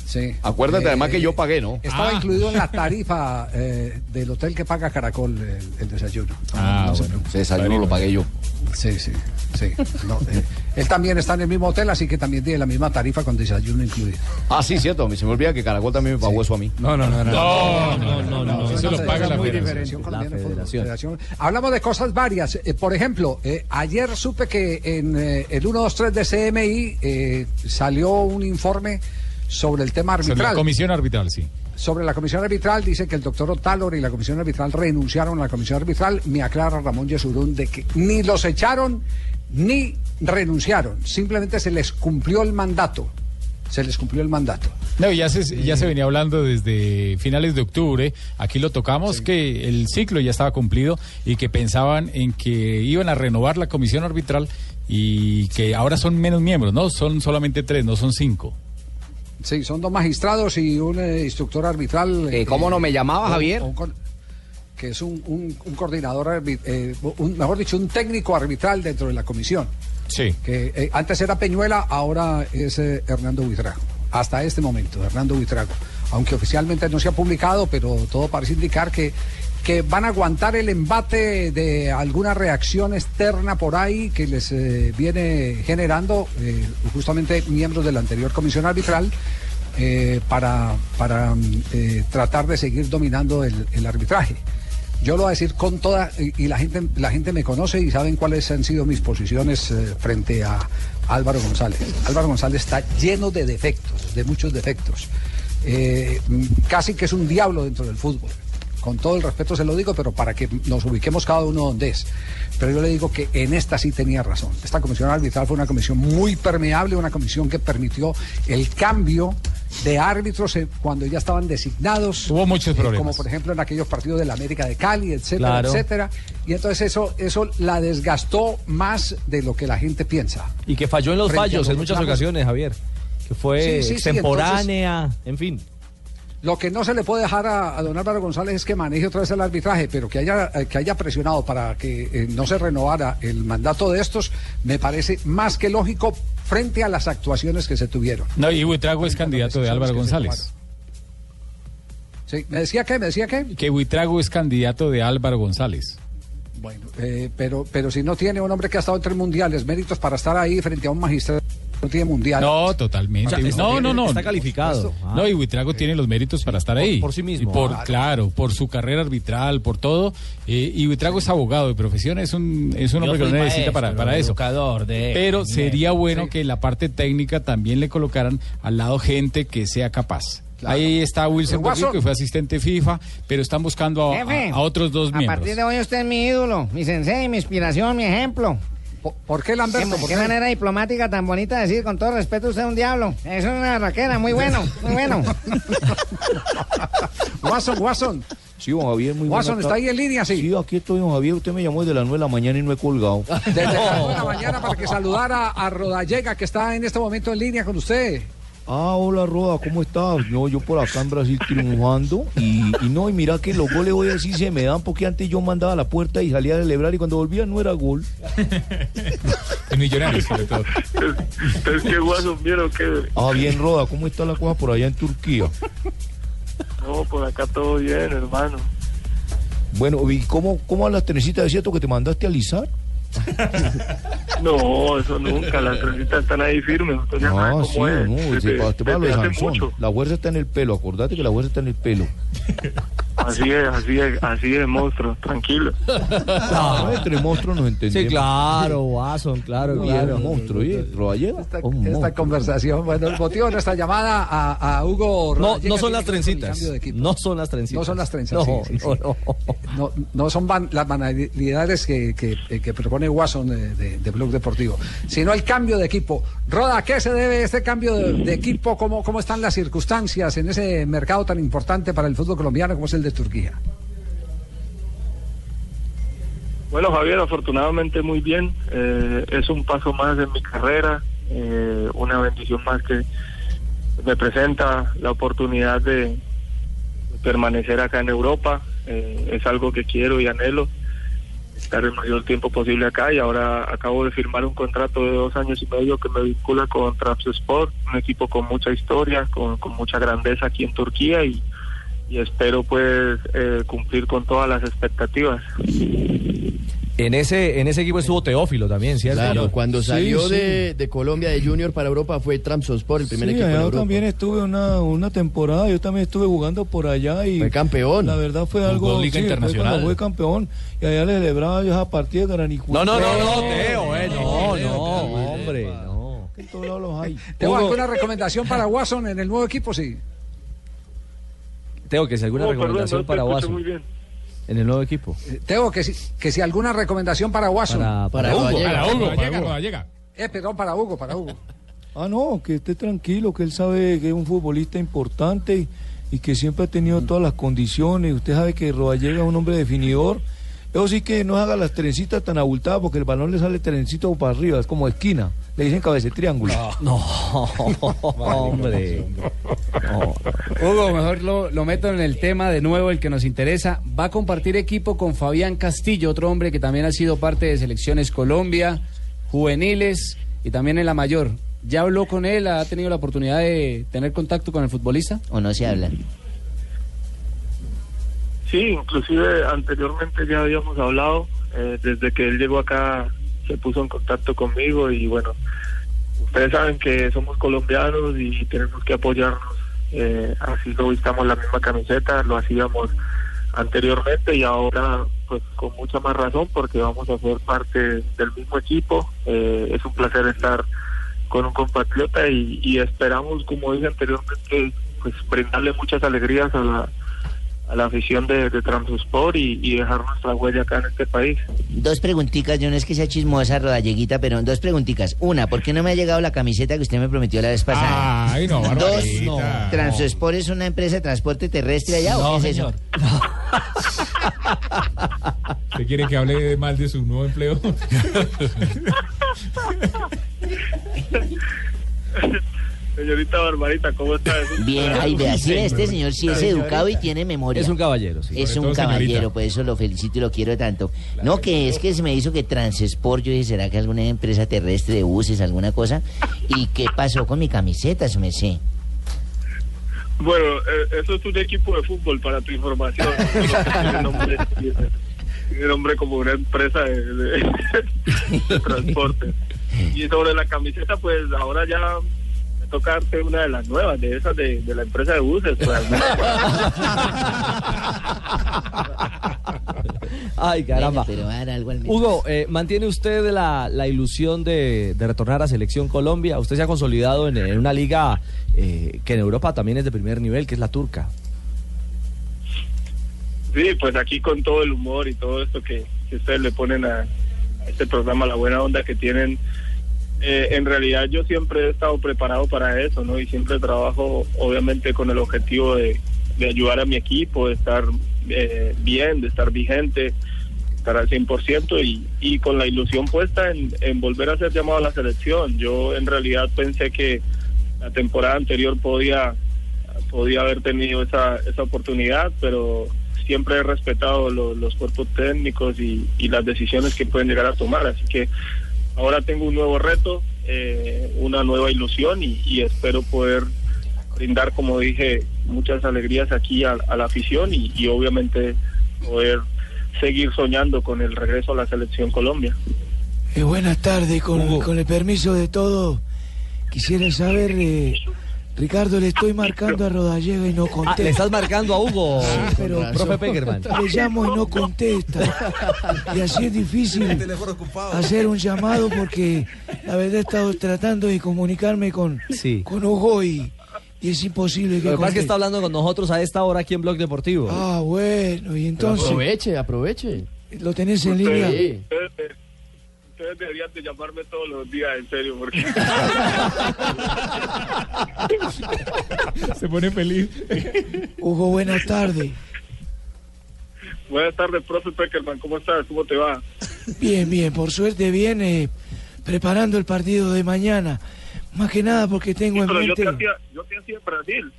Sí. Acuérdate Eh, además que yo pagué, ¿no? Estaba Ah. incluido en la tarifa eh, del hotel que paga Caracol el, el desayuno. Ah, No bueno, ese desayuno lo pagué yo. Sí, sí, sí. No, eh, él también está en el mismo hotel, así que también tiene la misma tarifa con desayuno incluido. Ah, sí, cierto, se me olvida que Caracol también me pagó eso a mí. No, no, no, no. No, no, no. Eso lo paga la Muy federación. diferente. La federación. Federación. Hablamos de cosas varias. Eh, por ejemplo, eh, ayer supe que en eh, el 123 de CMI eh, salió un informe sobre el tema Sobre la arbitral. comisión arbitral, sí. Sobre la comisión arbitral dice que el doctor Otálor y la comisión arbitral renunciaron a la comisión arbitral. Me aclara Ramón Yesurún de que ni los echaron ni renunciaron. Simplemente se les cumplió el mandato. Se les cumplió el mandato. No, ya se, ya se venía hablando desde finales de octubre, aquí lo tocamos, que el ciclo ya estaba cumplido y que pensaban en que iban a renovar la comisión arbitral y que ahora son menos miembros, ¿no? Son solamente tres, no son cinco. Sí, son dos magistrados y un eh, instructor arbitral. Eh, ¿cómo no me llamaba, Javier? un que es un, un- un coordinador, eh, mejor dicho, un técnico arbitral dentro de la comisión. Sí. Que eh, antes era Peñuela, ahora es eh, Hernando Buitrago. Hasta este momento, Hernando Buitrago. Aunque oficialmente no se ha publicado, pero todo parece indicar que, que van a aguantar el embate de alguna reacción externa por ahí que les eh, viene generando eh, justamente miembros de la anterior comisión arbitral eh, para, para mm, tratar de seguir dominando el, arbitraje. Yo lo voy a decir con toda, y, la gente, la gente me conoce y saben cuáles han sido mis posiciones frente a Álvaro González. Álvaro González está lleno de defectos, de muchos defectos. Mm, casi que es un diablo dentro del fútbol. Con todo el respeto se lo digo, pero para que nos ubiquemos cada uno donde es. Pero yo le digo que en esta sí tenía razón. Esta comisión arbitral fue una comisión muy permeable, una comisión que permitió el cambio de árbitros eh, cuando ya estaban designados. Hubo muchos eh, problemas. Como por ejemplo en aquellos partidos de la América de Cali, etcétera, Claro. etcétera. Y entonces eso, eso la desgastó más de lo que la gente piensa. Y que falló en los Frente fallos los en muchas reclamos. ocasiones, Javier. Que fue Sí, sí, sí, extemporánea, en fin. Lo que no se le puede dejar a, a don Álvaro González es que maneje otra vez el arbitraje, pero que haya, eh, que haya presionado para que eh, no se renovara el mandato de estos, me parece más que lógico frente a las actuaciones que se tuvieron. No, y Buitrago es candidato de Álvaro González. Sí, ¿Me decía qué? ¿Me decía qué? Que Buitrago es candidato de Álvaro González. Bueno, eh, pero, pero si no tiene un hombre que ha estado en tres mundiales, méritos para estar ahí frente a un magistrado mundial. No, totalmente. O sea, está no, no, no. está calificado. Ah. No, y Buitrago tiene los méritos para estar ahí. por sí mismo. Y por, Claro. claro. por su carrera arbitral, por todo. Eh, y Buitrago es abogado de profesión, es un, es un hombre que no necesita para, para eso. educador de- Pero sería bueno Sí. que la parte técnica también le colocaran al lado gente que sea capaz. Ahí está Wilson. Torrico, que fue asistente FIFA, pero están buscando a, Jefe, a- a otros dos A miembros. partir de hoy usted es mi ídolo, mi sensei, mi inspiración, mi ejemplo. ¿Por, qué, Lamberto? ¿Qué, ¿Por qué qué? manera diplomática tan bonita de decir, con todo respeto, usted es un diablo. Es una raquera, muy bueno, muy bueno. Watson, Watson. Sí, don Javier, muy buena Watson, ¿está ahí en línea? Sí. Sí, aquí estoy, don Javier. Usted me llamó desde las 9 de la mañana y no he colgado. Desde las nueve de la mañana para que saludara a Rodallega, que está en este momento en línea con usted. Ah, hola, Roda, ¿cómo estás? No, yo por acá en Brasil triunfando. Y, y no, y mira que los goles hoy así se me dan porque antes yo mandaba a la puerta y salía a celebrar y cuando volvía no era gol. En Millonarios, sobre todo. ¿Es que guaso vieron que Ah, bien, Roda, ¿cómo está la cosa por allá en Turquía? no, por acá todo bien, hermano. Bueno, ¿y cómo, cómo van las trenecitas? ¿Es cierto que te mandaste a alisar? No, eso nunca, las trencitas están ahí firmes, usted ya cómo sí, es. no, Desde- se para usted para lo de desde hace Sansón. mucho. La fuerza está en el pelo, acordate que la fuerza está en el pelo. Así es, así es, así es, monstruo, tranquilo. Ah, entre monstruos nos entendemos. Sí, claro, Watson, claro, claro. bien, monstruo, ¿eh? Rodallega, un Esta monstruo. conversación, bueno, el motivo de nuestra llamada a, a Hugo No, no son las trencitas. No son las trencitas. No son las trenzas. No, sí, sí, sí. no, no. No, no son van- las banalidades que, que- eh, que propone Watson de, de, de Blog Deportivo, sino el cambio de equipo. Roda, ¿a qué se debe este cambio de, de equipo? ¿Cómo, ¿Cómo están las circunstancias en ese mercado tan importante para el fútbol colombiano como es el de Turquía? Bueno, Javier, afortunadamente muy bien. Eh, es un paso más en mi carrera. eh, una bendición más que me presenta la oportunidad de permanecer acá en Europa. Eh, es algo que quiero y anhelo estar el mayor tiempo posible acá y ahora acabo de firmar un contrato de dos años y medio que me vincula con Trabzonspor, un equipo con mucha historia, con, con mucha grandeza aquí en Turquía y, y espero pues eh, cumplir con todas las expectativas. En ese, en ese equipo estuvo Teófilo también, ¿cierto? Claro, cuando salió sí. De, de Colombia de Junior para Europa fue Trabzonspor, el primer Sí, equipo Europa. también estuve una, una temporada, yo también estuve jugando por allá y... Fue campeón. La verdad fue algo... Liga sí, fue Internacional. fue campeón y allá le celebraba yo esa partida de Granicuta. No, no, no, no, Teo, eh, no, no, hombre, no. En todos lados los hay. ¿Tengo alguna recomendación para Watson en el nuevo equipo? Sí. Teo, que si alguna Oh, perdón, recomendación no para bien. en el nuevo equipo. Eh, Teo, que si, que si alguna recomendación para Watson. Para- para Para Hugo. Para Hugo, para Hugo. Rodallega. Eh, perdón, para Hugo, para Hugo. Ah, no, que esté tranquilo, que él sabe que es un futbolista importante y, y que siempre ha tenido todas las condiciones. Usted sabe que Rodallega es un hombre definidor. Eso sí que no haga las trencitas tan abultadas porque el balón le sale trencito para arriba, es como esquina. Le dicen cabeza triángulo. No, hombre. Hugo, mejor lo, lo meto en el tema de nuevo, el que nos interesa. Va a compartir equipo con Fabián Castillo, otro hombre que también ha sido parte de selecciones Colombia, juveniles y también en la mayor. ¿Ya habló con él? ¿Ha tenido la oportunidad de tener contacto con el futbolista? ¿O no se habla? Sí, inclusive anteriormente ya habíamos hablado, eh, desde que él llegó acá se puso en contacto conmigo y bueno, ustedes saben que somos colombianos y tenemos que apoyarnos, eh, así lo vistamos la misma camiseta, lo hacíamos anteriormente y ahora pues con mucha más razón porque vamos a ser parte del mismo equipo, Eh, es un placer estar con un compatriota y, y esperamos, como dije anteriormente, pues brindarle muchas alegrías a la a la afición de, de y, y dejar nuestra huella acá en este país. Dos preguntitas, yo no es que sea chismosa, rodalleguita, pero dos preguntitas. Una, ¿por qué no me ha llegado la camiseta que usted me prometió la vez pasada? Ay, no, Dos. ¿Transospor es una empresa de transporte terrestre allá o qué es eso? ¿Usted quiere que hable mal de su nuevo empleo? Señorita Barbarita, ¿cómo está? Bien, ay, vea, sí, este señor sí es educado y tiene memoria. Es un caballero, sí. Es un caballero, por eso lo felicito y lo quiero tanto. No, que es que se me hizo que Transesport, yo dije, ¿será que alguna empresa terrestre de buses, alguna cosa? ¿Y qué pasó con mi camiseta, se me sé? Bueno, eh, eso es un equipo de fútbol, para tu información. Tiene nombre, como una empresa de, de- de transporte. Y sobre la camiseta, pues ahora ya me toca darte una de las nuevas, de esas de, de la empresa de buses. pues. Ay, caramba. Bueno, pero va a dar algo al menos. Hugo, eh, ¿mantiene usted la, la ilusión de, de retornar a Selección Colombia? Usted se ha consolidado en, en una liga eh, que en Europa también es de primer nivel, que es la turca. Sí, pues aquí con todo el humor y todo esto que, que ustedes le ponen a, a este programa, la buena onda que tienen, eh, en realidad yo siempre he estado preparado para eso, ¿no? Y siempre trabajo, obviamente, con el objetivo de, ayudar a mi equipo, de estar eh, bien, de estar vigente, estar al 100% y, y con la ilusión puesta en, volver a ser llamado a la selección. Yo en realidad pensé que la temporada anterior podía podía haber tenido esa, esa oportunidad, pero siempre he respetado lo- los cuerpos técnicos y las decisiones que pueden llegar a tomar. Así que ahora tengo un nuevo reto, eh, una nueva ilusión y, y espero poder brindar, como dije, muchas alegrías aquí a, a la afición y, y obviamente poder seguir soñando con el regreso a la selección Colombia. Eh, buenas tardes, con, con el permiso de todos. Quisiera saber, eh, Ricardo, le estoy marcando a Rodallega y no contesta. Ah, le estás marcando a Hugo, pero profe Peckerman. Le llamo y no contesta. Y así es difícil hacer un llamado porque la verdad he estado tratando de comunicarme con, Sí. con Hugo y, y es imposible que Lo que pasa es que está hablando con nosotros a esta hora aquí en Blog Deportivo. Ah, bueno, y entonces... Aproveche, aproveche. ¿Lo tenés en línea? Ustedes, ustedes- deberían de llamarme todos los días, en serio, porque... Se pone feliz. Hugo, buenas tardes. Buenas tardes, profe Peckerman, ¿cómo estás? ¿Cómo te va? Bien, bien, por suerte bien. eh, preparando el partido de mañana. Más que nada porque tengo en Pero yo mente... te hacía, yo te hacía Brasil.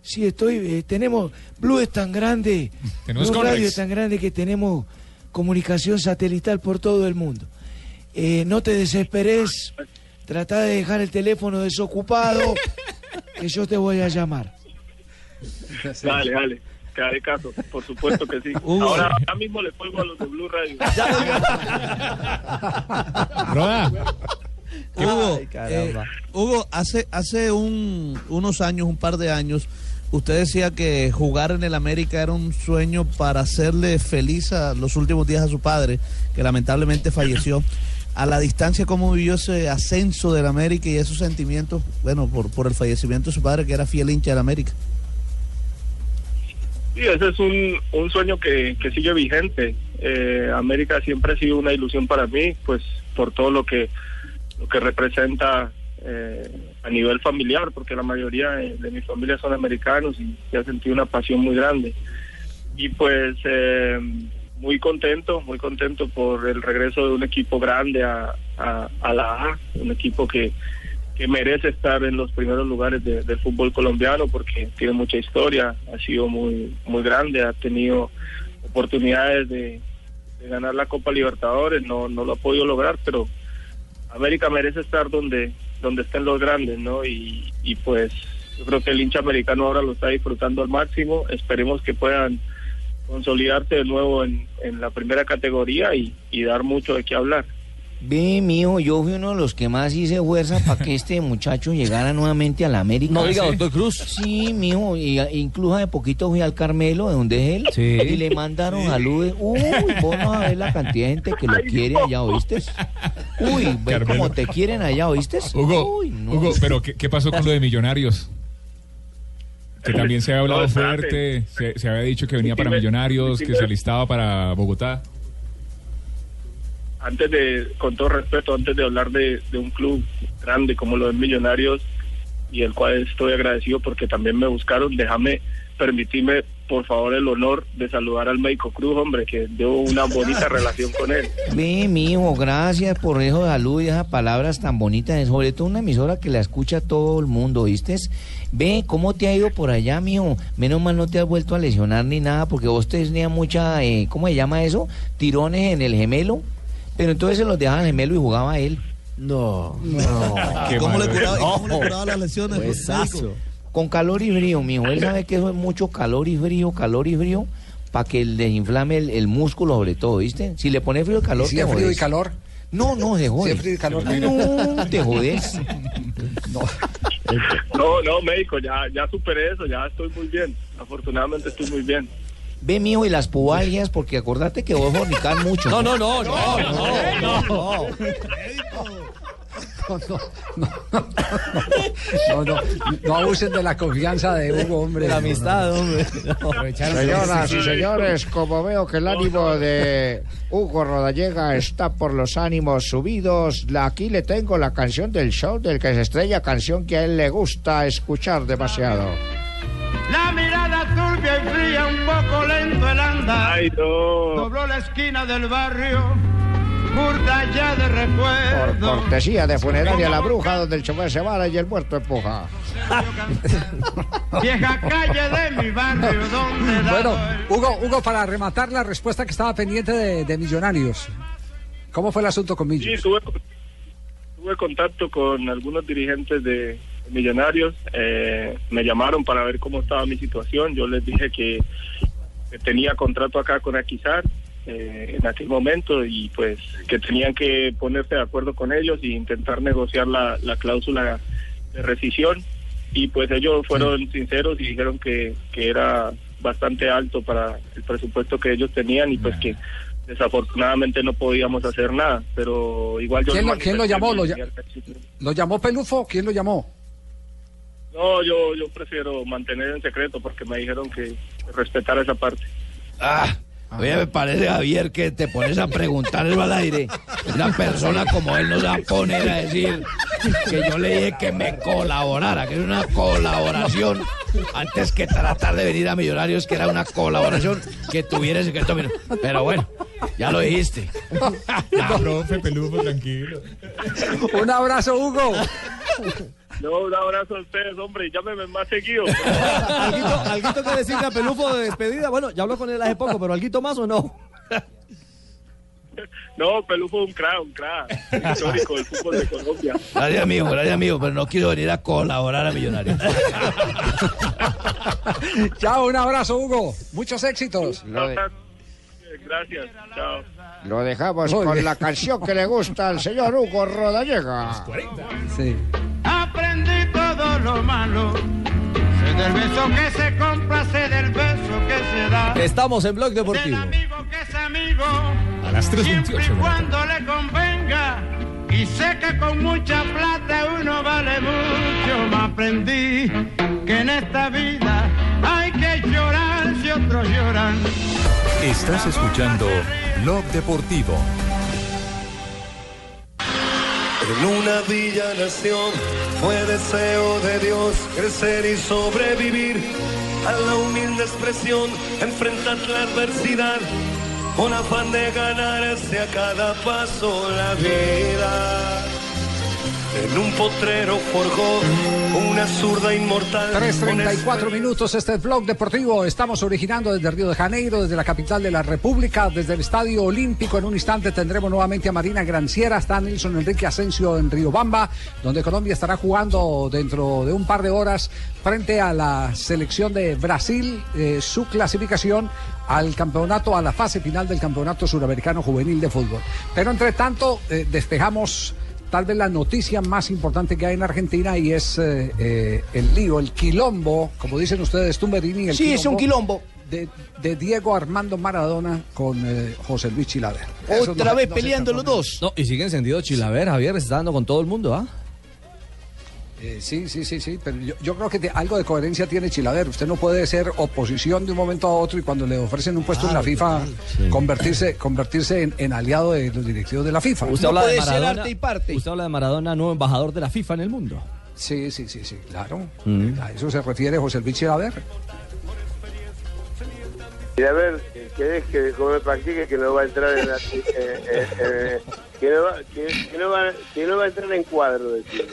Sí, estoy. eh, tenemos. Blue es tan grande. Tenemos Blue. Radio es tan grande que tenemos comunicación satelital por todo el mundo. Eh, no te desesperes. Trata de dejar el teléfono desocupado. que yo te voy a llamar. Dale, dale. Que haré caso, por supuesto que sí. Hugo. Ahora, ahora mismo le cuelgo a los de Blue Radio. Roda. Hugo, Ay, eh, Hugo, hace, hace un- unos años, un par de años, usted decía que jugar en el América era un sueño para hacerle feliz a los últimos días a su padre, que lamentablemente falleció. A la distancia, ¿cómo vivió ese ascenso del América y esos sentimientos, bueno, por, por el fallecimiento de su padre, que era fiel hincha del América? Sí, ese es un, un sueño que, que sigue vigente. Eh, América siempre ha sido una ilusión para mí, pues por todo lo que lo que representa eh, a nivel familiar, porque la mayoría de, mi familia son americanos y se ha sentido una pasión muy grande. Y pues eh, muy contento, muy contento por el regreso de un equipo grande a, a, la A, un equipo que, que merece estar en los primeros lugares de- del fútbol colombiano porque tiene mucha historia, ha sido muy muy grande, ha tenido oportunidades de, de ganar la Copa Libertadores, no no lo ha podido lograr, pero América merece estar donde donde estén los grandes, ¿no? Y, y pues yo creo que el hincha americano ahora lo está disfrutando al máximo, esperemos que puedan consolidarse de nuevo en, en la primera categoría y, y dar mucho de qué hablar. Ve, mijo, yo fui uno de los que más hice fuerza para que este muchacho llegara nuevamente a la América. No diga, ¿Sí? doctor Cruz. Sí, mijo, y incluso de poquito fui al Carmelo, de donde es él, Sí. y le mandaron saludos. Uy, vos no a ver la cantidad de gente que lo quiere allá, ¿oíste? Uy, ve cómo te quieren allá, ¿oíste? Hugo, Uy, no. Hugo, pero ¿qué, qué pasó con lo de Millonarios? Que también se había hablado No, fuerte, se, se había dicho que venía para Millonarios, que se alistaba para Bogotá. antes de, con todo respeto, antes de hablar de, de un club grande como lo de Millonarios, y el cual estoy agradecido porque también me buscaron, déjame permitirme, por favor, el honor de saludar al médico Cruz, hombre, que dio una bonita relación con él. Ve, mijo, gracias por eso de salud y esas palabras tan bonitas, sobre todo una emisora que la escucha todo el mundo, ¿viste? Ve, ¿cómo te ha ido por allá, mijo? Menos mal no te has vuelto a lesionar ni nada, porque vos tenías mucha, eh, ¿cómo se llama eso? Tirones en el gemelo, pero entonces se los dejaba al gemelo y jugaba él. No, no. ¿Cómo le curaba, cómo le curaba las lesiones? Con calor y frío, mijo. Él sabe que eso es mucho calor y frío, calor y frío, para que le inflame el, el músculo sobre todo, ¿viste? Si le pone frío y calor, ¿Y si te es frío y calor? No, no, se jode. Si es frío y calor. No, te jodes. No, no, médico, ya, ya superé eso, ya estoy muy bien. Afortunadamente estoy muy bien. Ve, mijo, y las pubalgias, porque acordate que vos fornicar mucho. No, no, no, no, no, no. No, no, no abusen de la confianza de Hugo, hombre. De la amistad, hombre. Señoras y señores, como veo que el ánimo de Hugo Rodallega está por los ánimos subidos, aquí le tengo la canción del show del que se estrella, canción que a él le gusta escuchar demasiado. La mirada turbia y fría, un poco lento el andar. Ay, no. Dobló la esquina del barrio, curta ya de Por cortesía de Funeraria La Bruja, donde el chofer se vara y el muerto empuja. Vieja calle de mi barrio, donde Bueno, Hugo, Hugo, para rematar la respuesta que estaba pendiente de, de Millonarios. ¿Cómo fue el asunto con Sí, Millos? tuve, tuve contacto con algunos dirigentes de Millonarios, eh, me llamaron para ver cómo estaba mi situación, yo les dije que, que tenía contrato acá con Aquizar eh, en aquel momento y pues que tenían que ponerse de acuerdo con ellos e intentar negociar la, la cláusula de rescisión y pues ellos fueron sinceros y dijeron que, que era bastante alto para el presupuesto que ellos tenían y pues que desafortunadamente no podíamos hacer nada, pero igual yo ¿Quién lo- quién lo llamó? ¿Lo llamó Pelufo? ¿Quién lo llamó? No, yo, yo prefiero mantener en secreto porque me dijeron que respetara esa parte. Ah, oye, me parece, Javier, que te pones a preguntarlo al aire. Una persona como él no se va a poner a decir que yo le dije que me colaborara, que es una colaboración. antes que tratar de venir a Millonarios, que era una colaboración que tuviera ese secreto. Pero bueno, ya lo dijiste. profe, peludo, tranquilo. Un abrazo, Hugo. No, un abrazo a ustedes, hombre, llámeme más seguido. ¿Alguito, alguito que decirle a Pelufo de despedida? Bueno, ya habló con él hace poco, pero ¿alguito más o no? No, Pelufo es un crack, un crack. Histórico del fútbol de Colombia. Gracias, amigo, gracias, amigo, pero no quiero venir a colaborar a Millonarios. Chao, un abrazo, Hugo. Muchos éxitos. Gracias, chao. Lo dejamos Muy con bien. la canción que le gusta al señor Hugo Rodallega. Sí. Todo lo malo. Sé del beso que se compra, sé del beso que se da. Estamos en Blog Deportivo. Amigo que es amigo. A las 3.28 Siempre y cuando le convenga. Y sé que con mucha plata uno vale mucho. Me aprendí que en esta vida hay que llorar si otros lloran. Estás escuchando Blog Deportivo. En una villa nación fue deseo de Dios crecer y sobrevivir a la humilde expresión, enfrentar la adversidad con afán de ganarse a cada paso la vida. En un potrero forjó una zurda inmortal. 3.34 minutos, este es Blog Deportivo. Estamos originando desde Río de Janeiro, desde la capital de la República, desde el Estadio Olímpico. En un instante tendremos nuevamente a Marina Granciera, está Nilson Enrique Asensio en Riobamba, donde Colombia estará jugando dentro de un par de horas frente a la selección de Brasil, eh, su clasificación al campeonato, a la fase final del campeonato suramericano juvenil de fútbol. Pero entre tanto, eh, despejamos tal vez la noticia más importante que hay en Argentina y es eh, eh, el lío, el quilombo, como dicen ustedes, Tumberini. El Sí, es un quilombo. De, de Diego Armando Maradona con eh, José Luis Chilaver. Otra no- vez no peleando los dos. No, y sigue encendido Chilaver, Javier, está dando con todo el mundo, ¿ah? Eh, sí, sí, sí, sí, pero yo, yo creo que te- algo de coherencia tiene Chilaver. Usted no puede ser oposición de un momento a otro y cuando le ofrecen un puesto en la FIFA, convertirse, convertirse en, en aliado de los directivos de la FIFA. Usted habla de Maradona. Usted habla de Maradona, nuevo embajador de la FIFA en el mundo. Sí, sí, sí, sí, claro. Mm. A eso se refiere José Luis Chilaver. Y a ver, que deje de comer panqueques que no va a entrar en la... eh, eh, eh, que, no va, que, que no va, que no va a entrar en cuadro, decir.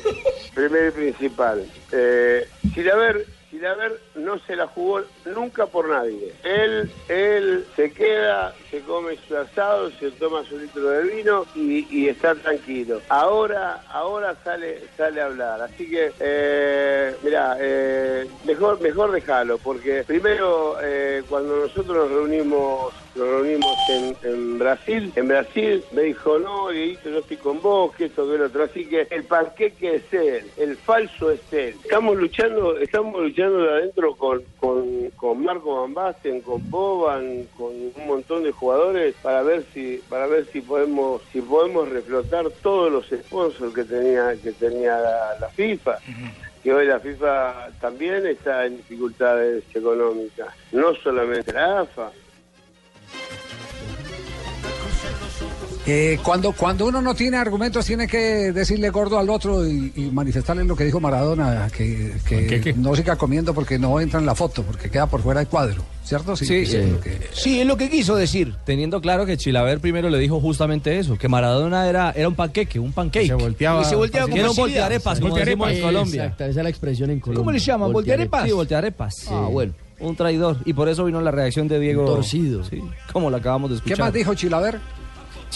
Primero y principal. Eh, Chilaver, Chilaver no se la jugó nunca por nadie. Él, él se queda, se come su asado, se toma su litro de vino y, y está tranquilo. Ahora, ahora sale, sale a hablar. Así que, eh, mira, eh, mejor, mejor déjalo, porque primero eh, cuando nosotros nos reunimos nos reunimos en, Brasil. En Brasil me dijo, no, Dieguito, yo estoy con vos, que esto, que lo otro. Así que el panqueque es él, el falso es él. Estamos luchando, estamos luchando de adentro con, con, con Marco Van Basten, con Boban, con un montón de jugadores para ver si, para ver si podemos, si podemos reflotar todos los sponsors que tenía, que tenía la, la FIFA que hoy la FIFA también está en dificultades económicas, no solamente la AFA. Eh, cuando, cuando uno no tiene argumentos, tiene que decirle gordo al otro y, y manifestarle lo que dijo Maradona, que, que no siga comiendo porque no entra en la foto, porque queda por fuera del cuadro, ¿cierto? Sí, es sí. lo que- Sí, es lo que quiso decir. Teniendo claro que Chilaver primero le dijo justamente eso, que Maradona era, era un panqueque, un pancake. Se volteaba- Y se volteaba con era un voltearepas, como decimos en Colombia. Exacto, esa es la expresión en Colombia. ¿Cómo le llaman? ¿Voltearepas? Sí, voltearepas. Ah, bueno. Un traidor. Y por eso vino la reacción de Diego. Torcido. Sí, como lo acabamos de escuchar. ¿Qué más dijo Chilaver?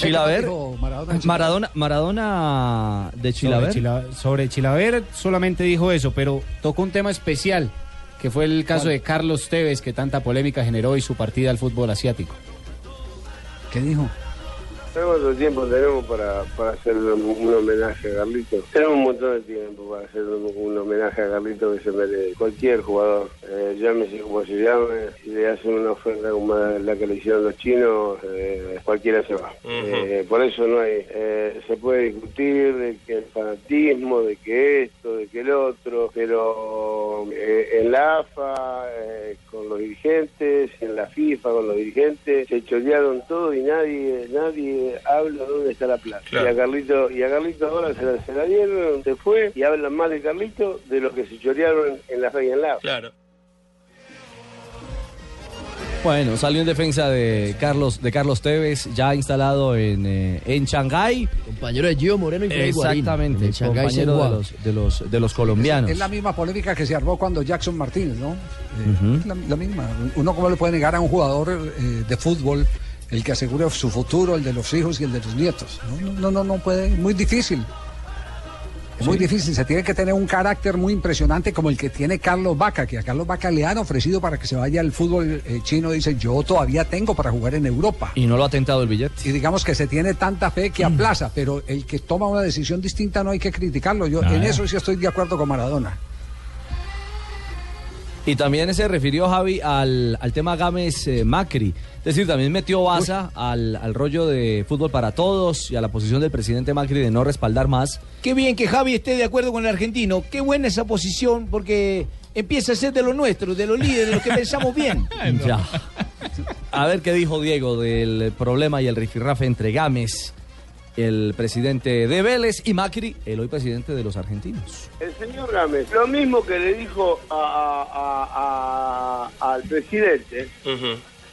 Chilaver. ¿Qué más dijo Maradona? Maradona, Maradona de Chilaver. Sobre, Chila- sobre Chilaver solamente dijo eso, pero tocó un tema especial, que fue el caso ¿Cuál? de Carlos Tevez, que tanta polémica generó y su partida al fútbol asiático. ¿Qué dijo? ¿Cuánto tiempo tenemos para, para hacer un, homenaje a Carlito? Tenemos un montón de tiempo para hacer un, un homenaje a Carlito que se merece. Cualquier jugador, eh, llámese como se llame, si le hacen una oferta como la que le hicieron los chinos, eh, cualquiera se va. Eh, por eso no hay. eh, se puede discutir de que el fanatismo, de que esto, de que el otro, pero eh, en la AFA, eh, con los dirigentes, en la FIFA, con los dirigentes, se chorearon todo y nadie nadie habla dónde está la plata. Claro. Y a Carlito y a Carlito ahora se la, se la dieron, se fue y hablan más de Carlito de lo que se chorearon en la fe y en la AFA. Claro. Bueno, salió en defensa de Carlos de Carlos Tevez, ya instalado en, eh, en Shanghái. Compañero de Gio Moreno y Freddy Exactamente, en el Shanghái compañero de los, de, los, de los colombianos. Es la misma polémica que se armó cuando Jackson Martínez, ¿no? Eh, la misma. Uno cómo le puede negar a un jugador eh, de fútbol el que asegure su futuro, el de los hijos y el de los nietos. No, no, no, no puede. Muy difícil. Es muy difícil. Se tiene que tener un carácter muy impresionante como el que tiene Carlos Vaca, que a Carlos Vaca le han ofrecido para que se vaya al fútbol eh, chino. Dice, yo todavía tengo para jugar en Europa. Y no lo ha tentado el billete. Y digamos que se tiene tanta fe que aplaza, pero el que toma una decisión distinta no hay que criticarlo. Yo en Nada. eso sí estoy de acuerdo con Maradona. Y también se refirió Javi al, al tema Gámez eh, Macri. Es decir, también metió baza al, al rollo de fútbol para todos y a la posición del presidente Macri de no respaldar más. Qué bien que Javi esté de acuerdo con el argentino. Qué buena esa posición porque empieza a ser de lo nuestro, de los líderes, de los que pensamos bien. Ya. A ver qué dijo Diego del problema y el rifirrafe entre Gámez, el presidente de Vélez, y Macri, el hoy presidente de los argentinos. El señor Gámez, lo mismo que le dijo a- a- a- al presidente,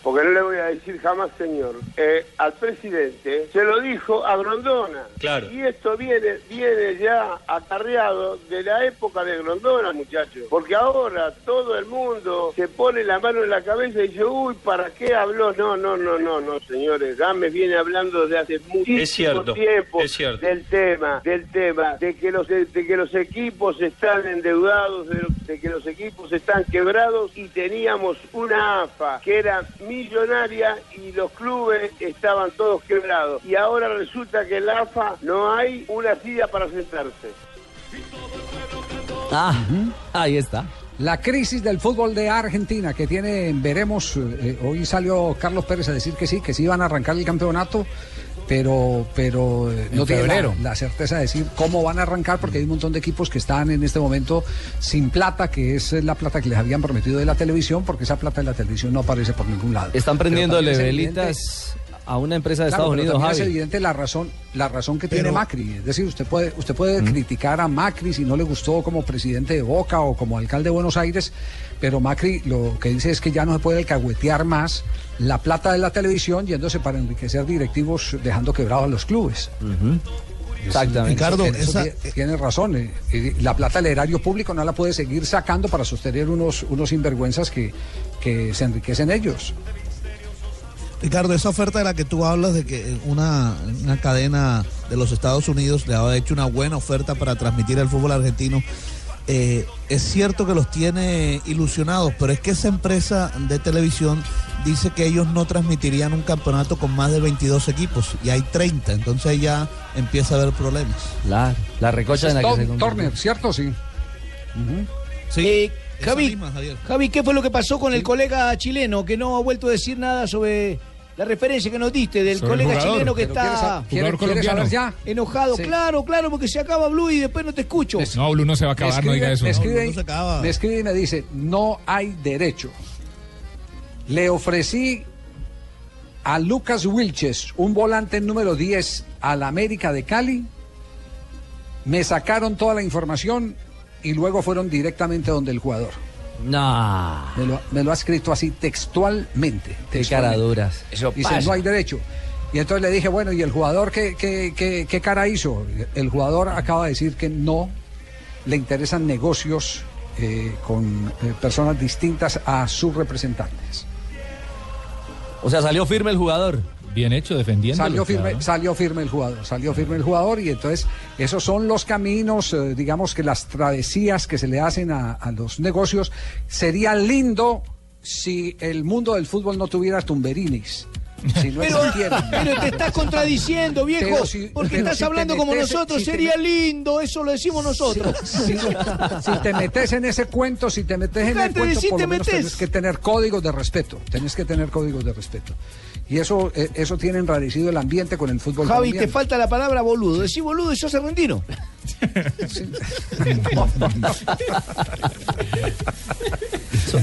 porque no le voy a decir jamás señor, eh, al presidente, se lo dijo a Grondona. Claro. Y esto viene, viene ya acarreado de la época de Grondona, muchachos. Porque ahora todo el mundo se pone la mano en la cabeza y dice, uy, ¿para qué habló? No, no, no, no, no, señores. Gámez viene hablando desde hace muchísimo Es cierto, tiempo es cierto. del tema, del tema, de que los de que los equipos están endeudados, de, de que los equipos están quebrados y teníamos una AFA que era millonaria y los clubes estaban todos quebrados. Y ahora resulta que en la AFA no hay una silla para sentarse. Ah, ahí está. La crisis del fútbol de Argentina que tiene, veremos, eh, hoy salió Carlos Pérez a decir que sí, que sí iban a arrancar el campeonato, pero, pero eh, no En tiene la, certeza de decir cómo van a arrancar porque hay un montón de equipos que están en este momento sin plata, que es la plata que les habían prometido de la televisión, porque esa plata de la televisión no aparece por ningún lado. Están Pero prendiéndole a una empresa de Claro, Estados Unidos, también es Javi. evidente la razón, la razón que tiene Macri. Es decir, usted puede, usted puede criticar a Macri si no le gustó como presidente de Boca o como alcalde de Buenos Aires, pero Macri lo que dice es que ya no se puede alcahuetear más la plata de la televisión yéndose para enriquecer directivos dejando quebrados a los clubes. Exactamente. Ricardo, esa- tie- tiene razón. eh, eh, La plata del erario público no la puede seguir sacando para sostener unos, unos sinvergüenzas que, que se enriquecen ellos. Ricardo, esa oferta de la que tú hablas de que una, una cadena de los Estados Unidos le ha hecho una buena oferta para transmitir el fútbol argentino, eh, es cierto que los tiene ilusionados, pero es que esa empresa de televisión dice que ellos no transmitirían un campeonato con más de 22 equipos y hay 30, entonces ya empieza a haber problemas. La, la recocha en la que se. Turner, ¿cierto? Sí. Eh, Javi, misma, Javier. Javi, ¿qué fue lo que pasó con el colega chileno que no ha vuelto a decir nada sobre la referencia que nos diste del Sobre colega jugador. chileno que Pero ¿quiere está ya? enojado? Sí. Claro, claro, porque se acaba Blue y después no te escucho. No, Blue no se va a acabar, no diga eso. Me escribe, me escribe y me dice, no hay derecho. Le ofrecí a Lucas Wilches, un volante número 10 al América de Cali. Me sacaron toda la información y luego fueron directamente donde el jugador. No. Me lo, me lo ha escrito así textualmente. Qué caraduras. Eso Dice, pasa. no hay derecho. Y entonces le dije, bueno, ¿y el jugador qué, qué, qué- qué cara hizo? El jugador acaba de decir que no le interesan negocios eh, con eh, personas distintas a sus representantes. O sea, salió firme el jugador. Bien hecho, defendiendo. Salió firme, salió firme el jugador, salió firme el jugador y entonces esos son los caminos, eh, digamos que las travesías que se le hacen a, a los negocios. Sería lindo si el mundo del fútbol no tuviera tumberinis. Si no Pero, pero te estás contradiciendo, viejo, si- porque estás si te hablando como metes- nosotros, si te sería lindo, eso lo decimos nosotros. Si, si te metes en ese cuento, si te metes en el cuento, si por te lo menos metes. tenés que tener códigos de respeto. Tenés que tener códigos de respeto. Y eso, eh, eso tiene enrarecido el ambiente con el fútbol Javi, te colombiano. falta la palabra boludo. Decí boludo y sos argentino.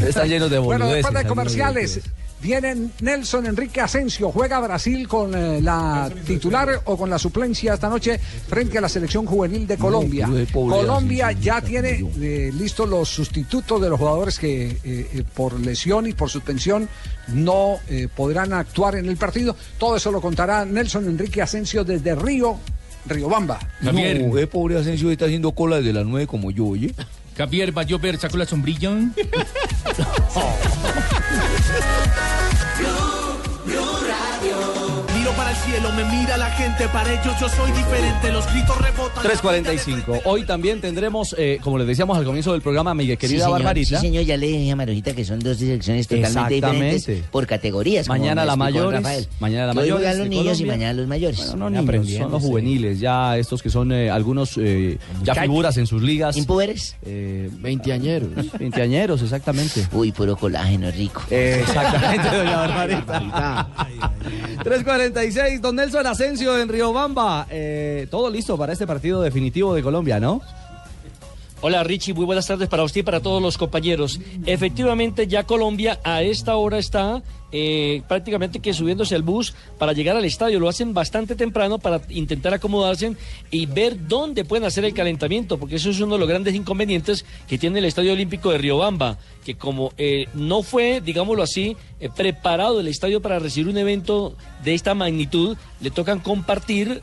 Están llenos de Bueno, boludeces. después de comerciales, Viene Nelson Enrique Asensio, juega Brasil con eh, la titular o con la suplencia esta noche frente a la selección juvenil de Colombia. pobre Colombia ya tiene eh, listos los sustitutos de los jugadores que eh, por lesión y por suspensión no eh, podrán actuar en el partido. Todo eso lo contará Nelson Enrique Asensio desde Río, Riobamba. Javier. No, pobre Asensio está haciendo cola desde las nueve como yo, oye. Javier, ¿va a llover? ¿Saco la sombrilla? Para el cielo, me mira la gente, para ellos yo soy diferente, los gritos rebotan. 3.45. Hoy también tendremos, eh, como les decíamos al comienzo del programa, mi querida sí, señor, Barbarita. Sí, señor, ya le dije a Marojita que son dos secciones totalmente Exactamente. diferentes por categorías. Mañana la Rafael. mañana la Hoy juegan los niños y mañana los mayores. Bueno, no niños, son los juveniles, ya estos que son eh, algunos eh, ya figuras en sus ligas. ¿Impúberes? Eh, Veinteañeros. Veinteañeros, exactamente. Uy, puro colágeno rico. Exactamente, doña Barbarita. 3.46, don Nelson Asensio en Riobamba. Eh, todo listo para este partido definitivo de Colombia, ¿no? Hola Richie, muy buenas tardes para usted y para todos los compañeros. Efectivamente, ya Colombia a esta hora está eh, prácticamente que subiéndose al bus para llegar al estadio. Lo hacen bastante temprano para intentar acomodarse y ver dónde pueden hacer el calentamiento, porque eso es uno de los grandes inconvenientes que tiene el Estadio Olímpico de Riobamba, que como eh, no fue, digámoslo así, eh, preparado el estadio para recibir un evento de esta magnitud, le tocan compartir...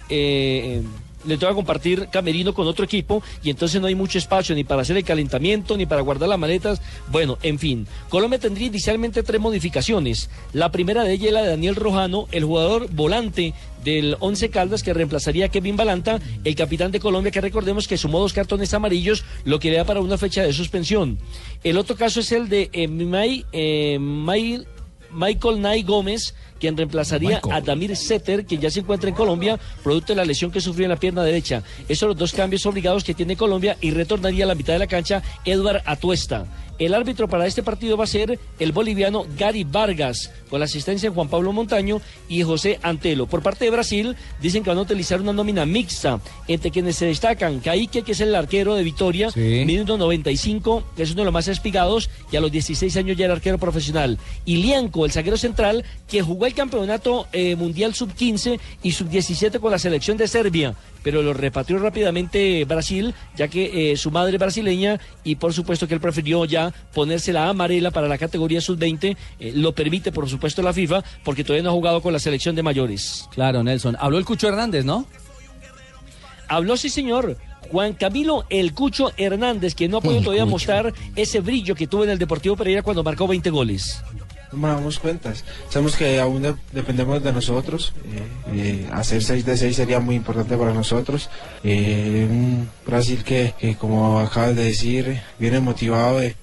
le toca compartir camerino con otro equipo y entonces no hay mucho espacio ni para hacer el calentamiento ni para guardar las maletas. Bueno, en fin, Colombia tendría inicialmente tres modificaciones. La primera de ellas es la de Daniel Rojano, el jugador volante del Once Caldas que reemplazaría a Kevin Balanta, el capitán de Colombia que recordemos que sumó dos cartones amarillos, lo que le da para una fecha de suspensión. El otro caso es el de eh, May- eh, May- Michael Nay Gómez, quien reemplazaría a Damir Setter, quien ya se encuentra en Colombia, producto de la lesión que sufrió en la pierna derecha. Esos son los dos cambios obligados que tiene Colombia y retornaría a la mitad de la cancha Edward Atuesta. El árbitro para este partido va a ser el boliviano Gary Vargas, con la asistencia de Juan Pablo Montaño y José Antelo. Por parte de Brasil, dicen que van a utilizar una nómina mixta, entre quienes se destacan Caíque, que es el arquero de Vitoria, mide 95, que es uno de los más espigados, y a los 16 años ya era arquero profesional. Y Lianco, el zaguero central, que jugó el campeonato eh, mundial sub-15 y sub-17 con la selección de Serbia, pero lo repatrió rápidamente Brasil, ya que eh, su madre es brasileña y por supuesto que él prefirió ya ponerse la amarela para la categoría sub-20, eh, lo permite por supuesto la FIFA, porque todavía no ha jugado con la selección de mayores. Claro, Nelson. Habló el Cucho Hernández, ¿no? Habló, sí, señor. Juan Camilo El Cucho Hernández, que no ha podido todavía mostrar ese brillo que tuvo en el Deportivo Pereira cuando marcó 20 goles. No nos damos cuentas. Sabemos que aún de- dependemos de nosotros. eh, eh, hacer 6 de 6 sería muy importante para nosotros. Eh, un Brasil que, que, como acabas de decir, viene motivado de,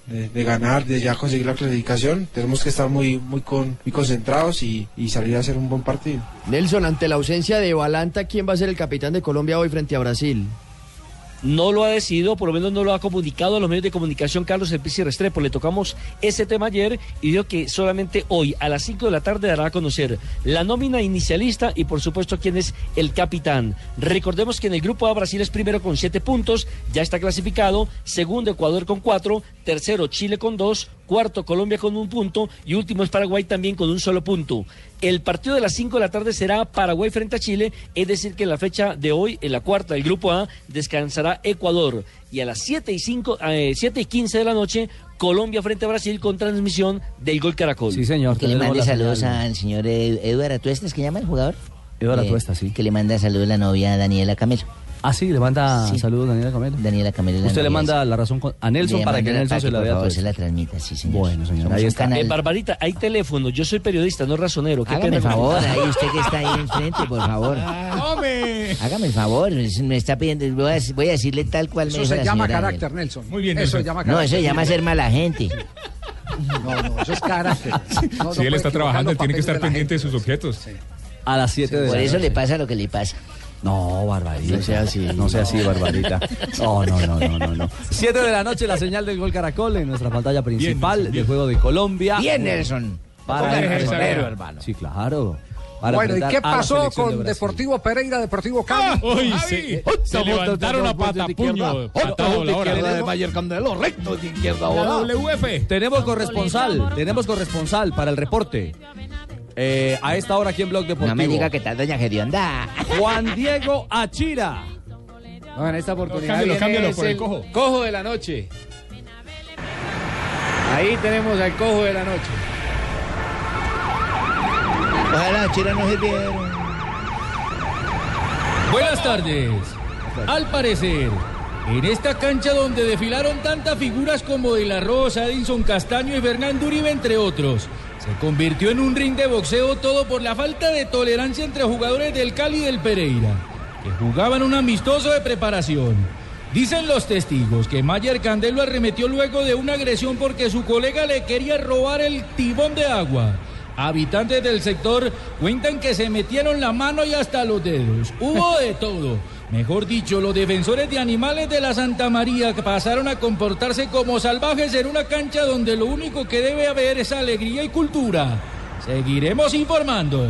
ganar, de ya conseguir la clasificación. Tenemos que estar muy, muy, con, muy concentrados y, y salir a hacer un buen partido. Nelson, ante la ausencia de Balanta, ¿quién va a ser el capitán de Colombia hoy frente a Brasil? No lo ha decidido, por lo menos no lo ha comunicado a los medios de comunicación Carlos El Pici Restrepo. Le tocamos ese tema ayer y dijo que solamente hoy a las 5 de la tarde dará a conocer la nómina inicialista y por supuesto quién es el capitán. Recordemos que en el grupo A Brasil es primero con 7 puntos, ya está clasificado, segundo Ecuador con 4, tercero Chile con 2, cuarto Colombia con un punto y último es Paraguay también con un solo punto. El partido de las 5 de la tarde será Paraguay frente a Chile, es decir que en la fecha de hoy, en la cuarta del grupo A, descansará Ecuador. Y a las 7 y, 5, eh, 7 y 15 de la noche, Colombia frente a Brasil con transmisión del Gol Caracol. Sí, señor. Que le mande saludos al señor Ed- Eduardo Atuesta, ¿es que llama el jugador? Eduardo Eh, Atuesta, sí. Que le manda saludos la novia Daniela Camelo. Ah, sí, le manda Sí. saludos Daniela Camelo. Daniela Camelo. Usted le manda la razón con- a Nelson para que Nelson se la por a favor, todos. se la transmita, sí, señor. Bueno, señor, ahí está. Eh, Barbarita, hay teléfono. Yo soy periodista, no razonero. Qué Hágame el favor, ahí usted que está ahí enfrente, por favor. ¡Hombre! Hágame el favor, me está pidiendo, voy a, voy a decirle tal cual Eso me dijo se la llama señora carácter. Nelson. Muy bien, Eso Nelson. se llama No, carácter. eso se llama ser mala gente. No, no, eso es carácter. No, no Si él está trabajando, él tiene que estar pendiente de sus objetos. A las 7 de Por la eso noche. le pasa lo que le pasa. No, Barbarita. No sea así. No sea así, Barbarita. No, no, no, no, no. no. 7 de la noche, la señal del Gol Caracol en nuestra pantalla principal bien. del juego de Colombia. Bien, Nelson. Para el oreja. hermano. Sí, claro. para Bueno, ¿y qué la pasó de con Brasil. Deportivo Pereira, Deportivo Cali? Uy, se, se levantaron a patapuño, patada voladora. izquierda de Mayer Candelo, recto de izquierda La ahora. WF. Tenemos corresponsal, tenemos corresponsal para el reporte. Eh, a esta hora aquí en Blog Deportivo. No me diga que tal doña Gerionda. Juan Diego Achira. No, en esta oportunidad Cámbialo, cámbialo por el el cojo. cojo de la noche. Ahí tenemos al cojo de la noche. Ojalá Chira no sirvieron. Buenas tardes. Al parecer, en esta cancha donde desfilaron tantas figuras como De La Rosa, Edinson Castaño y Fernando Uribe, entre otros, se convirtió en un ring de boxeo todo por la falta de tolerancia entre jugadores del Cali y del Pereira, que jugaban un amistoso de preparación. Dicen los testigos que Mayer Candelo arremetió luego de una agresión porque su colega le quería robar el tibón de agua. Habitantes del sector cuentan que se metieron la mano y hasta los dedos. Hubo de todo. Mejor dicho, los defensores de animales de la Santa María que pasaron a comportarse como salvajes en una cancha donde lo único que debe haber es alegría y cultura. Seguiremos informando.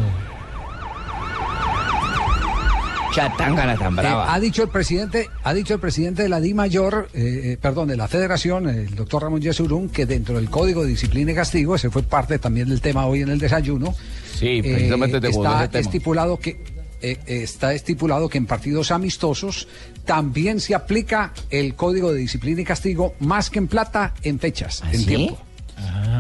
Chatangana tan Eh, ha dicho el presidente, ha dicho el presidente de la Di Mayor, eh, eh, perdón, de la Federación, el doctor Ramón Yesurún, que dentro del Código de Disciplina y Castigo, ese fue parte también del tema hoy en el desayuno. Sí, precisamente te está ese tema. estipulado que eh, eh, está estipulado que en partidos amistosos también se aplica el Código de Disciplina y Castigo más que en plata en fechas, en tiempo.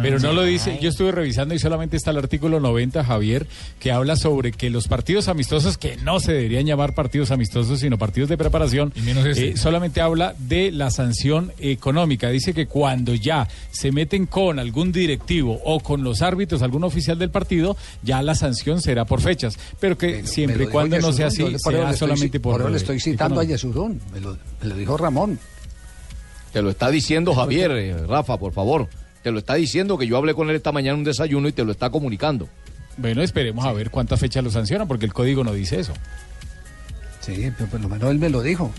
Pero no lo dice, yo estuve revisando y solamente está el artículo 90, Javier, que habla sobre que los partidos amistosos, que no se deberían llamar partidos amistosos, sino partidos de preparación, este. eh, solamente habla de la sanción económica. Dice que cuando ya se meten con algún directivo o con los árbitros, algún oficial del partido, ya la sanción será por fechas. Pero que siempre y cuando no sea así, estoy solamente por... eso le estoy citando a. Yesurún, me lo, me lo dijo Ramón. Te lo está diciendo Javier, eh, Rafa, por favor. Te lo está diciendo que yo hablé con él esta mañana en un desayuno y te lo está comunicando. Bueno, esperemos a ver cuántas fechas lo sancionan, porque el código no dice eso. Sí, pero por lo menos él me lo dijo.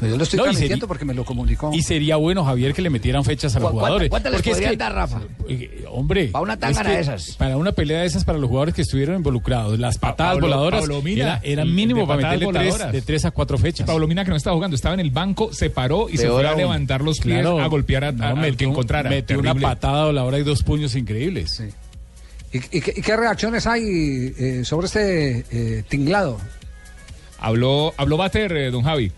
Pero yo lo estoy No, sería- porque me lo comunicó. Y sería bueno, Javier, que le metieran fechas a los ¿Cu- jugadores. cuántas- les Porque es podrían que- dar, Rafa? eh, Hombre. Pa' una es tángana que de esas. Para una pelea de esas para los jugadores que estuvieron involucrados. Las patadas Pablo- voladoras Pablo Mina, era, mínimo para meterle tres, de tres a cuatro fechas. Pablo Mina que no estaba jugando, estaba en el banco, se paró y se fue a levantar los pies Claro. a golpear a, a- No, que metió- encontrara. Metió una Terrible. patada voladora y dos puños increíbles. ¿Y, y qué, y qué reacciones hay eh, sobre este eh, tinglado? Habló, habló Bater, eh, don Javi.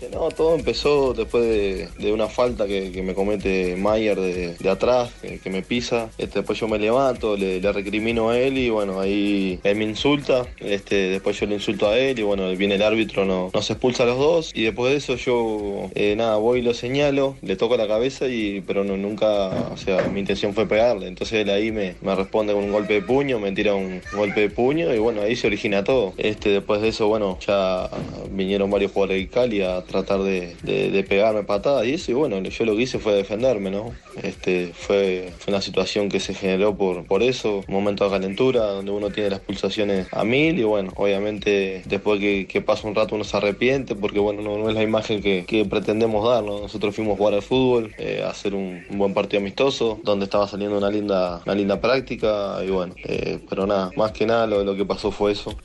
Este, no, todo empezó después de, una falta que, me comete Mayer de, atrás, que, me pisa. Este, después yo me levanto, le, recrimino a él y bueno, ahí él me insulta. Este, después yo le insulto a él y bueno, viene el árbitro, no, nos expulsa a los dos. Y después de eso yo, eh, nada, voy y lo señalo, le toco la cabeza y pero no, nunca, o sea, mi intención fue pegarle. Entonces él ahí me, responde con un golpe de puño, me tira un golpe de puño y bueno, ahí se origina todo. Después de eso, bueno, ya vinieron varios jugadores de Cali a tratar de, de- pegarme patadas y eso, y bueno, yo lo que hice fue defenderme, ¿no? Este, fue, fue una situación que se generó por, por eso, un momento de calentura, donde uno tiene las pulsaciones a mil y bueno, obviamente después que, que pasa un rato uno se arrepiente porque bueno, no, es la imagen que, que pretendemos dar, ¿no? Nosotros fuimos a jugar al fútbol, eh, a hacer un, un buen partido amistoso, donde estaba saliendo una linda, una linda práctica y bueno, eh, pero nada, más que nada lo, lo que pasó fue eso.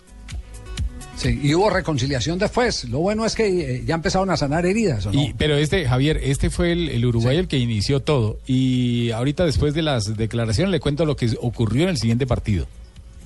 Sí, y hubo reconciliación después. Lo bueno es que eh, ya empezaron a sanar heridas, ¿o no? Y- pero este, Javier, este fue el, el uruguayo el que inició todo. Y ahorita, después de las declaraciones, le cuento lo que ocurrió en el siguiente partido.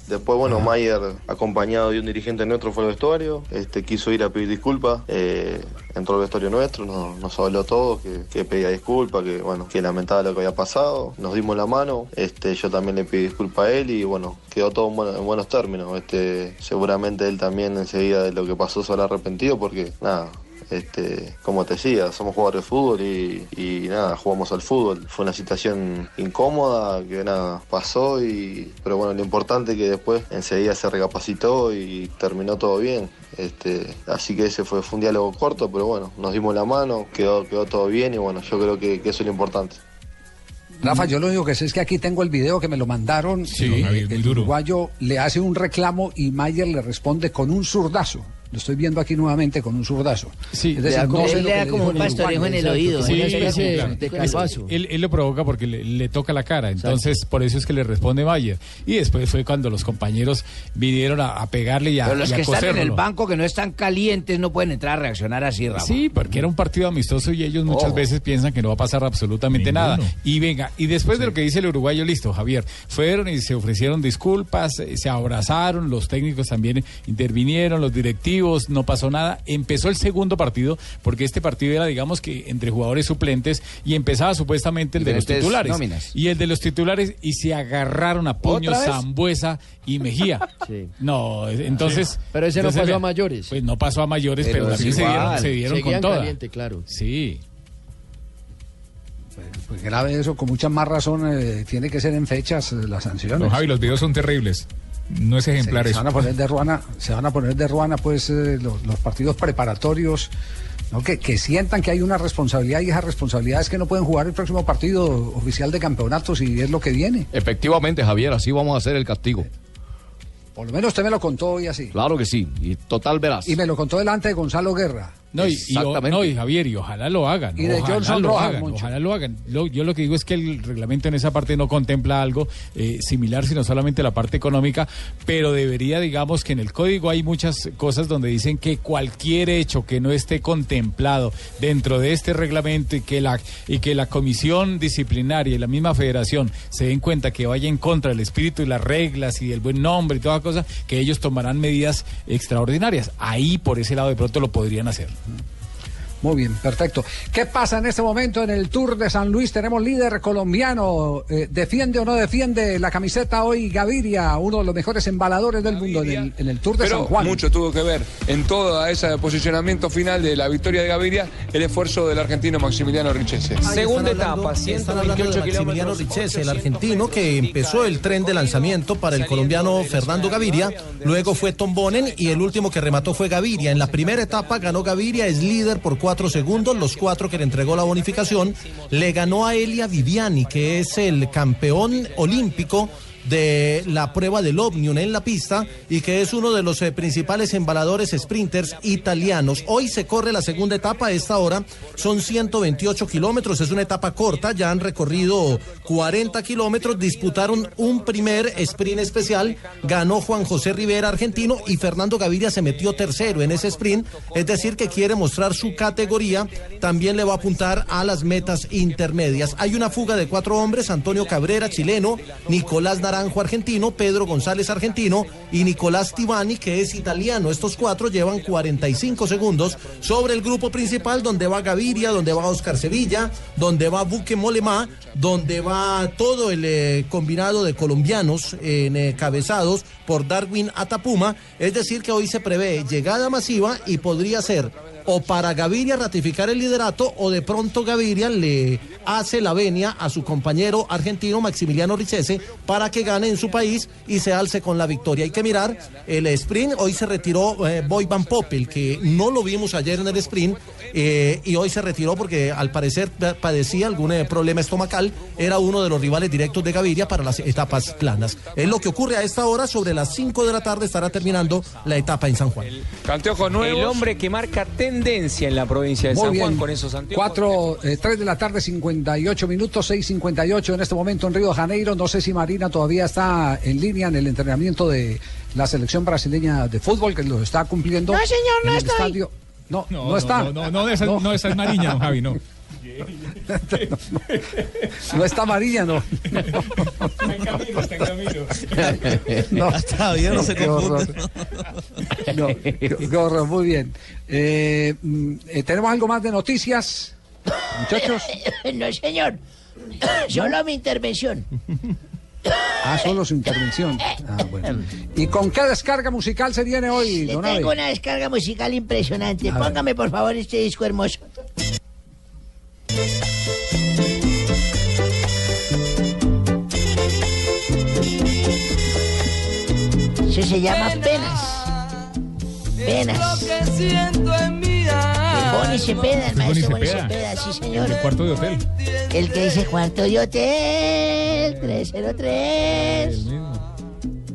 Después, bueno, Mayer, acompañado de un dirigente nuestro, fue al vestuario, este, quiso ir a pedir disculpas, eh, entró al vestuario nuestro, nos, nos habló todo, que, que pedía disculpas, que bueno, que lamentaba lo que había pasado, nos dimos la mano, este, yo también le pedí disculpas a él y bueno, quedó todo en buenos términos. Este, seguramente él también enseguida de lo que pasó se habrá arrepentido porque nada, este, como te decía, somos jugadores de fútbol y, y nada, jugamos al fútbol. Fue una situación incómoda que nada, pasó y pero bueno, lo importante es que después enseguida se recapacitó y terminó todo bien. Este, así que ese fue, fue un diálogo corto, pero bueno, nos dimos la mano, quedó, quedó todo bien y bueno, yo creo que, que eso es lo importante. Rafa, yo lo único que sé es que aquí tengo el video que me lo mandaron. Sí, muy el duro. uruguayo le hace un reclamo y Mayer le responde con un zurdazo. Lo estoy viendo aquí nuevamente con un zurdazo. Sí, es decir, no que le dijo en Uruguay. Sí, Exacto. sí, claro. Es- Él, él lo provoca porque le, le toca la cara, entonces por eso es que le responde Mayer. Y después fue cuando los compañeros vinieron a, a pegarle y a, Pero los y a que están en el banco que no están calientes no pueden entrar a reaccionar así, Rafa. Sí, porque era un partido amistoso y ellos muchas Oh. veces piensan que no va a pasar absolutamente nada. Y venga, y después de lo que dice el uruguayo, listo, Javier, fueron y se ofrecieron disculpas, eh, se abrazaron, los técnicos también intervinieron, los directivos, no pasó nada. Empezó el segundo partido, porque este partido era, digamos que entre jugadores suplentes, y empezaba supuestamente el de los titulares. nóminas. Y el de los titulares, y se agarraron a puños. Zambuesa y Mejía. No, entonces. Sí. Pero ese no entonces, pasó a mayores. Pues no pasó a mayores, Pero pero, se dieron, se dieron con caliente, claro. Sí. Pues grave eso, con mucha más razón eh, tiene que ser en fechas eh, las sanciones. No, Javi, los videos son terribles. No es ejemplar se, se eso. van a poner de ruana, se van a poner de ruana pues eh, los, los partidos preparatorios, ¿no? que, que sientan que hay una responsabilidad y esa responsabilidad es que no pueden jugar el próximo partido oficial de campeonatos y es lo que viene. Efectivamente, Javier, así vamos a hacer el castigo. Por lo menos usted me lo contó hoy así. Claro que sí, y total verás. Y me lo contó delante de Gonzalo Guerra. No, y, no, y Javier, y ojalá lo hagan. Y de ojalá Johnson lo Rojas, hagan, ojalá lo hagan. Lo- yo lo que digo es que el reglamento en esa parte no contempla algo eh, similar, sino solamente la parte económica, pero debería, digamos, que en el código hay muchas cosas donde dicen que cualquier hecho que no esté contemplado dentro de este reglamento y que la y que la comisión disciplinaria y la misma federación se den cuenta que vaya en contra del espíritu y las reglas y del buen nombre y toda cosa, que ellos tomarán medidas extraordinarias. Ahí por ese lado de pronto lo podrían hacer. Mm-hmm. Muy bien, perfecto. ¿Qué pasa en este momento en el Tour de San Luis? Tenemos líder colombiano. Eh, ¿Defiende o no defiende la camiseta hoy Gaviria, uno de los mejores embaladores del mundo en el, en el Tour de Pero San Juan? mucho tuvo que ver en todo ese posicionamiento final de la victoria de Gaviria el esfuerzo del argentino Maximiliano Richese. Segunda etapa, 128 kilómetros. Richese, el argentino que empezó el tren de lanzamiento para el colombiano Fernando Gaviria, luego fue Tom Bonen y el último que remató fue Gaviria. En la primera etapa ganó Gaviria, es líder por cuatro segundos, los cuatro que le entregó la bonificación, le ganó a Elia Viviani, que es el campeón olímpico de la prueba del Omnium en la pista y que es uno de los eh, principales embaladores sprinters italianos. Hoy se corre la segunda etapa, a esta hora son 128 kilómetros, es una etapa corta, ya han recorrido 40 kilómetros, disputaron un primer sprint especial, ganó Juan José Rivera, argentino, y Fernando Gaviria se metió tercero en ese sprint, es decir, que quiere mostrar su categoría, también le va a apuntar a las metas intermedias. Hay una fuga de cuatro hombres, Antonio Cabrera, chileno, Nicolás Naranjo, argentino, Pedro González, argentino, y Nicolás Tibani, que es italiano. Estos cuatro llevan 45 segundos sobre el grupo principal, donde va Gaviria, donde va Oscar Sevilla, donde va Buque Molemá, donde va todo el eh, combinado de colombianos en, eh, por Darwin Atapuma. Es decir, que hoy se prevé llegada masiva y podría ser o para Gaviria ratificar el liderato o de pronto Gaviria le hace la venia a su compañero argentino Maximiliano Richese para que gane en su país y se alce con la victoria. Hay que mirar el sprint, hoy se retiró eh, Boy Van Poppel, que no lo vimos ayer en el sprint eh, y hoy se retiró porque al parecer pa- padecía algún eh, problema estomacal, era uno de los rivales directos de Gaviria para las etapas planas. Es lo que ocurre a esta hora, sobre las 5 de la tarde estará terminando la etapa en San Juan. Anteojos El hombre que marca tendencia en la provincia de Muy San Juan bien. con esos anteojos. 4, 3 de la tarde, 58 minutos, 6.58 en este momento en Río de Janeiro. No sé si Marina todavía está en línea en el entrenamiento de la selección brasileña de fútbol, que lo está cumpliendo. No, señor, no en el estoy. estadio. No, no, No, está. No, no, no, esa, no, esa es Mariña, don Javi, no. No está Marina, no. Está en camino, está en camino. No, Todavía no se qué horror. No, qué, qué horror, muy bien. Eh, mm, eh, ¿Tenemos algo más de noticias? Muchachos. no, señor. Solo mi intervención. Ah, solo su intervención. Ah, bueno. ¿Y con qué descarga musical se viene hoy, Le don tengo Abe? una descarga musical impresionante. A ver. Póngame, por favor, este disco hermoso. Eso se llama Penas. Penas. Cepeda, el maestro Bonnie Cepeda. Cepeda, sí, señor. El cuarto de hotel. El que dice cuarto de hotel 303. De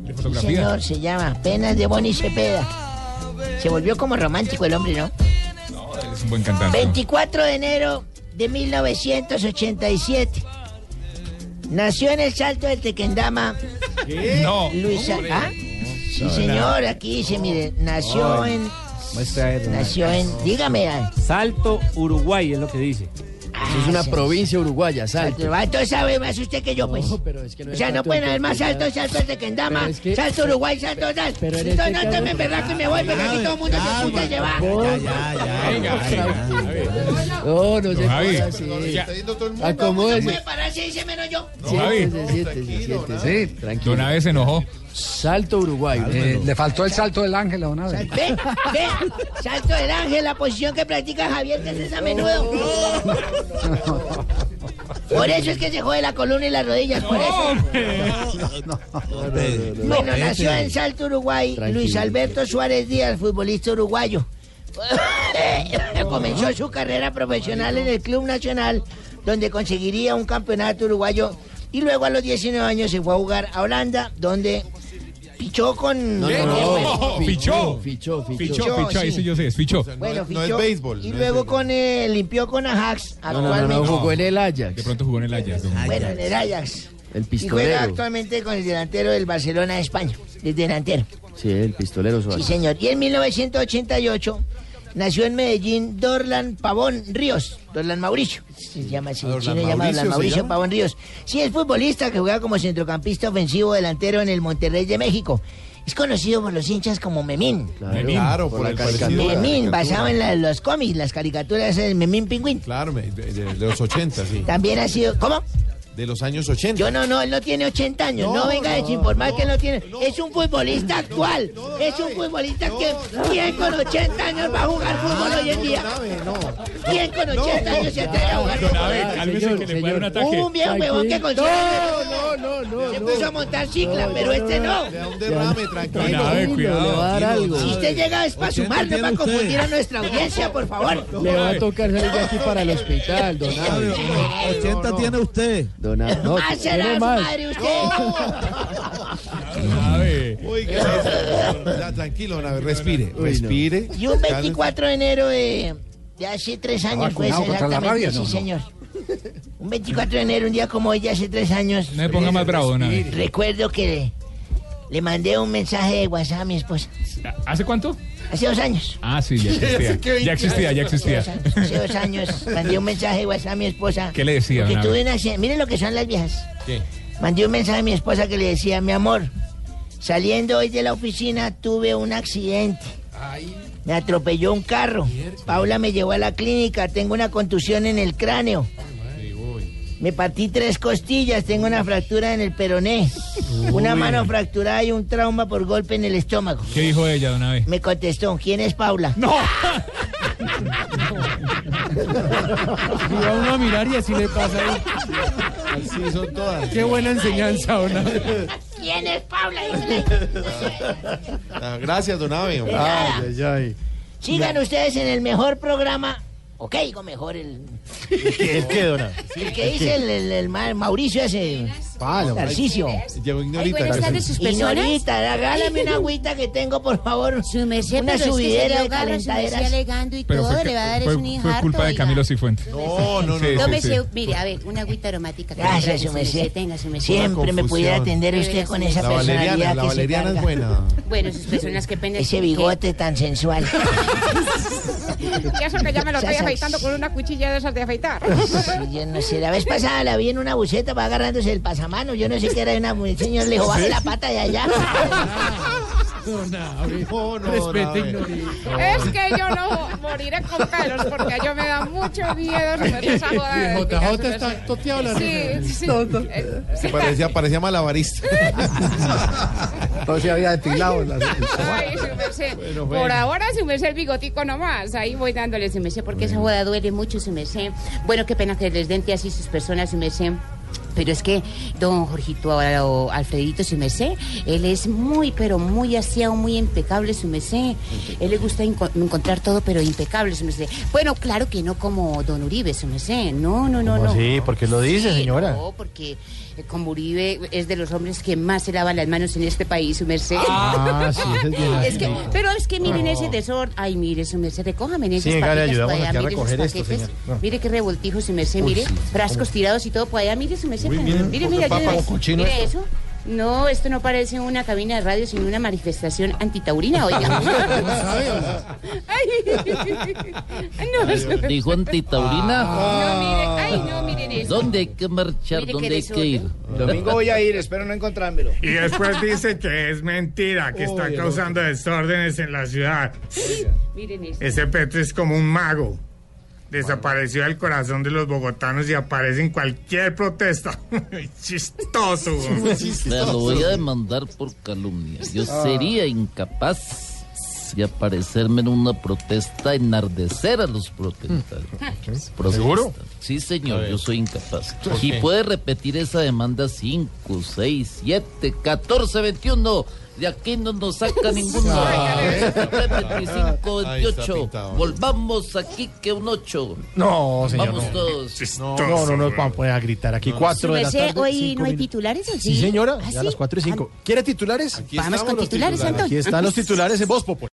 Sí, fotografía. señor, se llama Penas de Bonnie Cepeda. Se volvió como romántico el hombre, ¿no? Es un buen cantante. 24 de enero de 1987. Nació en el Salto del Tequendama. No. Luisa. ¿Ah? Sí, No, señor, aquí dice, mire, nació en. Muestra Nació en. Dígame. ah. Salto, Uruguay, es lo que dice. Eso es una provincia uruguaya, Salto. Ah, Entonces sabe más usted que yo, pues. pero es que no o sea, no pueden haber más saltos, salto de Pero es que- salto Uruguay, salto tal. Pero este no, me verdad que me voy, pero aquí todo el mundo se puta y se va. No, no se Javi. ponga así. No Acomódese. puede pararse, dice menos yo. Siéntese, siéntese, siéntese. Sí. Tranquilo. Don Abe se enojó. Salto Uruguay. Eh, le faltó el salto del ángel a don Abe. Ve, ve, salto del ángel, la posición que practica Javier, que es a menudo. Por eso es que se jode la columna y las rodillas, por eso. Bueno, nació en Salto, Uruguay, Tranquilo. Luis Alberto Suárez Díaz, futbolista uruguayo. Comenzó su carrera profesional en el Club Nacional, donde conseguiría un campeonato uruguayo y luego a los 19 años se fue a jugar a Holanda, donde pichó con... No, no, no. Fichó. Fichó, fichó. Fichó, fichó, ahí sí. sí yo sé, es fichó. Bueno, no es fichó, béisbol, Y luego con eh, limpió con Ajax No, no, no, actualmente. no, jugó en el De Ajax. pronto jugó en el Ajax. Bueno, en el Ajax. El Y juega pistolero. actualmente con el delantero del Barcelona de España, el delantero. Sí, el pistolero Sí, Suárez. señor. Y en 1988 nació en Medellín Dorlan Pavón Ríos. Dorlan Mauricio. Se llama así. Dorlan chino se llama Mauricio, Dorlan ¿se Mauricio llama? Pavón Ríos. Sí, es futbolista que juega como centrocampista ofensivo delantero en el Monterrey de México. Es conocido por los hinchas como Memín. Memín. Claro, Por por, la caricatura. Memín, basado en la- los cómics, las caricaturas del Memín Pingüín. Claro, de- de los 80, sí. También ha sido... ¿Cómo? De los años 80. Yo no, no, él no tiene 80 años. No, No, venga a desinformar no, que él no tiene. no, es un futbolista actual. es un futbolista que. ¿Quién con 80 años va a jugar fútbol hoy en día? ¿Quién con 80 años se atreve a jugar fútbol? Un viejo huevón que con 100 años No, no, no. se no. puso a montar cicla, pero este no. Le da un derrame, tranquilo. Va a cuidado. dar algo. Si usted llega es para 80 sumar, no para usted. confundir a nuestra audiencia, por favor. Le va a tocar salir de aquí para el hospital, don Abe. 80 tiene usted. Don Abe. No, Más será más. madre usted. Don Abe. Uy, ¿qué es eso? Ya, tranquilo, Nave, respire, no. respire. Y un 24 de enero de, de hace tres años, pues exactamente, rabia, sí, ¿no? señor. Un 24 de enero, un día como hoy, de hace tres años. No me ponga más bravo, Don Abe. Recuerdo que le, le mandé un mensaje de WhatsApp a mi esposa. ¿Hace cuánto? Hace dos años. Ah, sí, ya existía. Ya existía, ya existía. Hace dos años, hace dos años mandé un mensaje de WhatsApp a mi esposa. ¿Qué le decía, Abe? tuve un accidente. Miren lo que son las viejas. ¿Qué? Mandé un mensaje a mi esposa que le decía, mi amor, saliendo hoy de la oficina tuve un accidente. Me atropelló un carro. Paula me llevó a la clínica, tengo una contusión en el cráneo. Me partí tres costillas, tengo una fractura en el peroné, una mano fracturada y un trauma por golpe en el estómago. ¿Qué dijo ella, Don Abe? Me contestó, ¿quién es Paula? ¡No! Y va uno a mirar y así le pasa ahí. Así son todas. Qué buena enseñanza, don Abe. ¿Quién es Paula? Ah, Gracias, don. Ay, ay, ay. Sigan ustedes en el mejor programa. Ok, digo mejor el, ¿El qué, don Abe? el que dice el, el- el Ma- Mauricio ese. Palo. Tarcicio. Llegó Ignorita. buenas tardes, sus personas. Ignorita, regálame una agüita que tengo, por favor. Su merced, Una que subidera de calentaderas. alegando y Pero todo, fue, le va a dar es un fue culpa de. Camilo Cifuentes. No, no, no. Sí, sí, Tómese, sí. mire, a ver, una agüita aromática. que Gracias, su merced. Tenga, su merced. Siempre me pudiera atender usted con esa personalidad la que se valeriana es buena. Bueno, sus personas, qué pena. Ese bigote tan sensual. Y eso que ya me lo estoy afeitando con una cuchilla de esas de afeitar. Yo no sé, la vez pasada la vi en una buceta, va agarrándose el pasamano. Yo no sé qué era una el señor, le dijo, baje la pata de allá. No, no. Ignorita. Es que yo no moriré con pelos porque a yo me da mucho miedo esa joda. JJ está toteado la Sí, sí. Eh, Se parecía, parecía malabarista. No se había depilado. la- Ay, su merced. Bueno, Por bueno. ahora su merced el bigotico nomás. Ahí voy dándole su merced porque esa joda duele mucho su merced. Bueno, qué pena que les den así sus personas su merced. Pero es que don Jorgito o Alfredito, su mesé, él es muy, pero muy aseado, muy impecable, su mesé. Él le gusta enco- encontrar todo, pero impecable, su mesé. Bueno, claro que no como don Uribe, su mesé. No, no, no, ¿Cómo no. así? ¿Por qué lo dice, Sí, señora? No, porque como Uribe es de los hombres que más se lavan las manos en este país, su merced. Ah, sí, es bien Es que, pero es que miren ese desorden. Ay, mire, su merced, recójame en esas Sí, papitas ayudamos allá, a mire recoger esto, paquetes. señor. No. Mire qué revoltijo, su merced, Uy, mire. sí, Frascos tirados y todo por allá, mire su merced. Uy, mire, miren, mire, mire, papa, esto. eso. No, esto no parece una cabina de radio, sino una manifestación antitaurina, oiga. Ay, no, Dijo antitaurina. No, mire, ay, no, miren eso. ¿Dónde hay que marchar? Mire ¿Dónde hay que ir? Domingo voy a ir, espero no encontrármelo. Y después dice que es mentira, que está Uy, causando desórdenes en la ciudad. Miren eso. Ese Petro es como un mago. Desapareció del corazón de los bogotanos y aparece en cualquier protesta. Chistoso. Me lo voy a demandar por calumnia. Yo Ah. sería incapaz de aparecerme en una protesta, enardecer a los protestantes. Protesta. ¿Seguro? Sí, señor, yo soy incapaz. ¿Por Y puede repetir esa demanda 5, 6, 7, 14, 21. De aquí no nos saca ninguno. Ay. 25, Ahí está 28. pintado. Volvamos aquí que un 8. No, señor. Vamos no. todos. No, no, no a poner a gritar. Aquí Su cuatro de la tarde. hoy no hay titulares, ¿o sí? Sí, señora, ¿Ah, ya a sí? las cuatro y cinco. ¿Quiere titulares? Vamos con titulares, Anton. Aquí están los titulares en Voz Populi.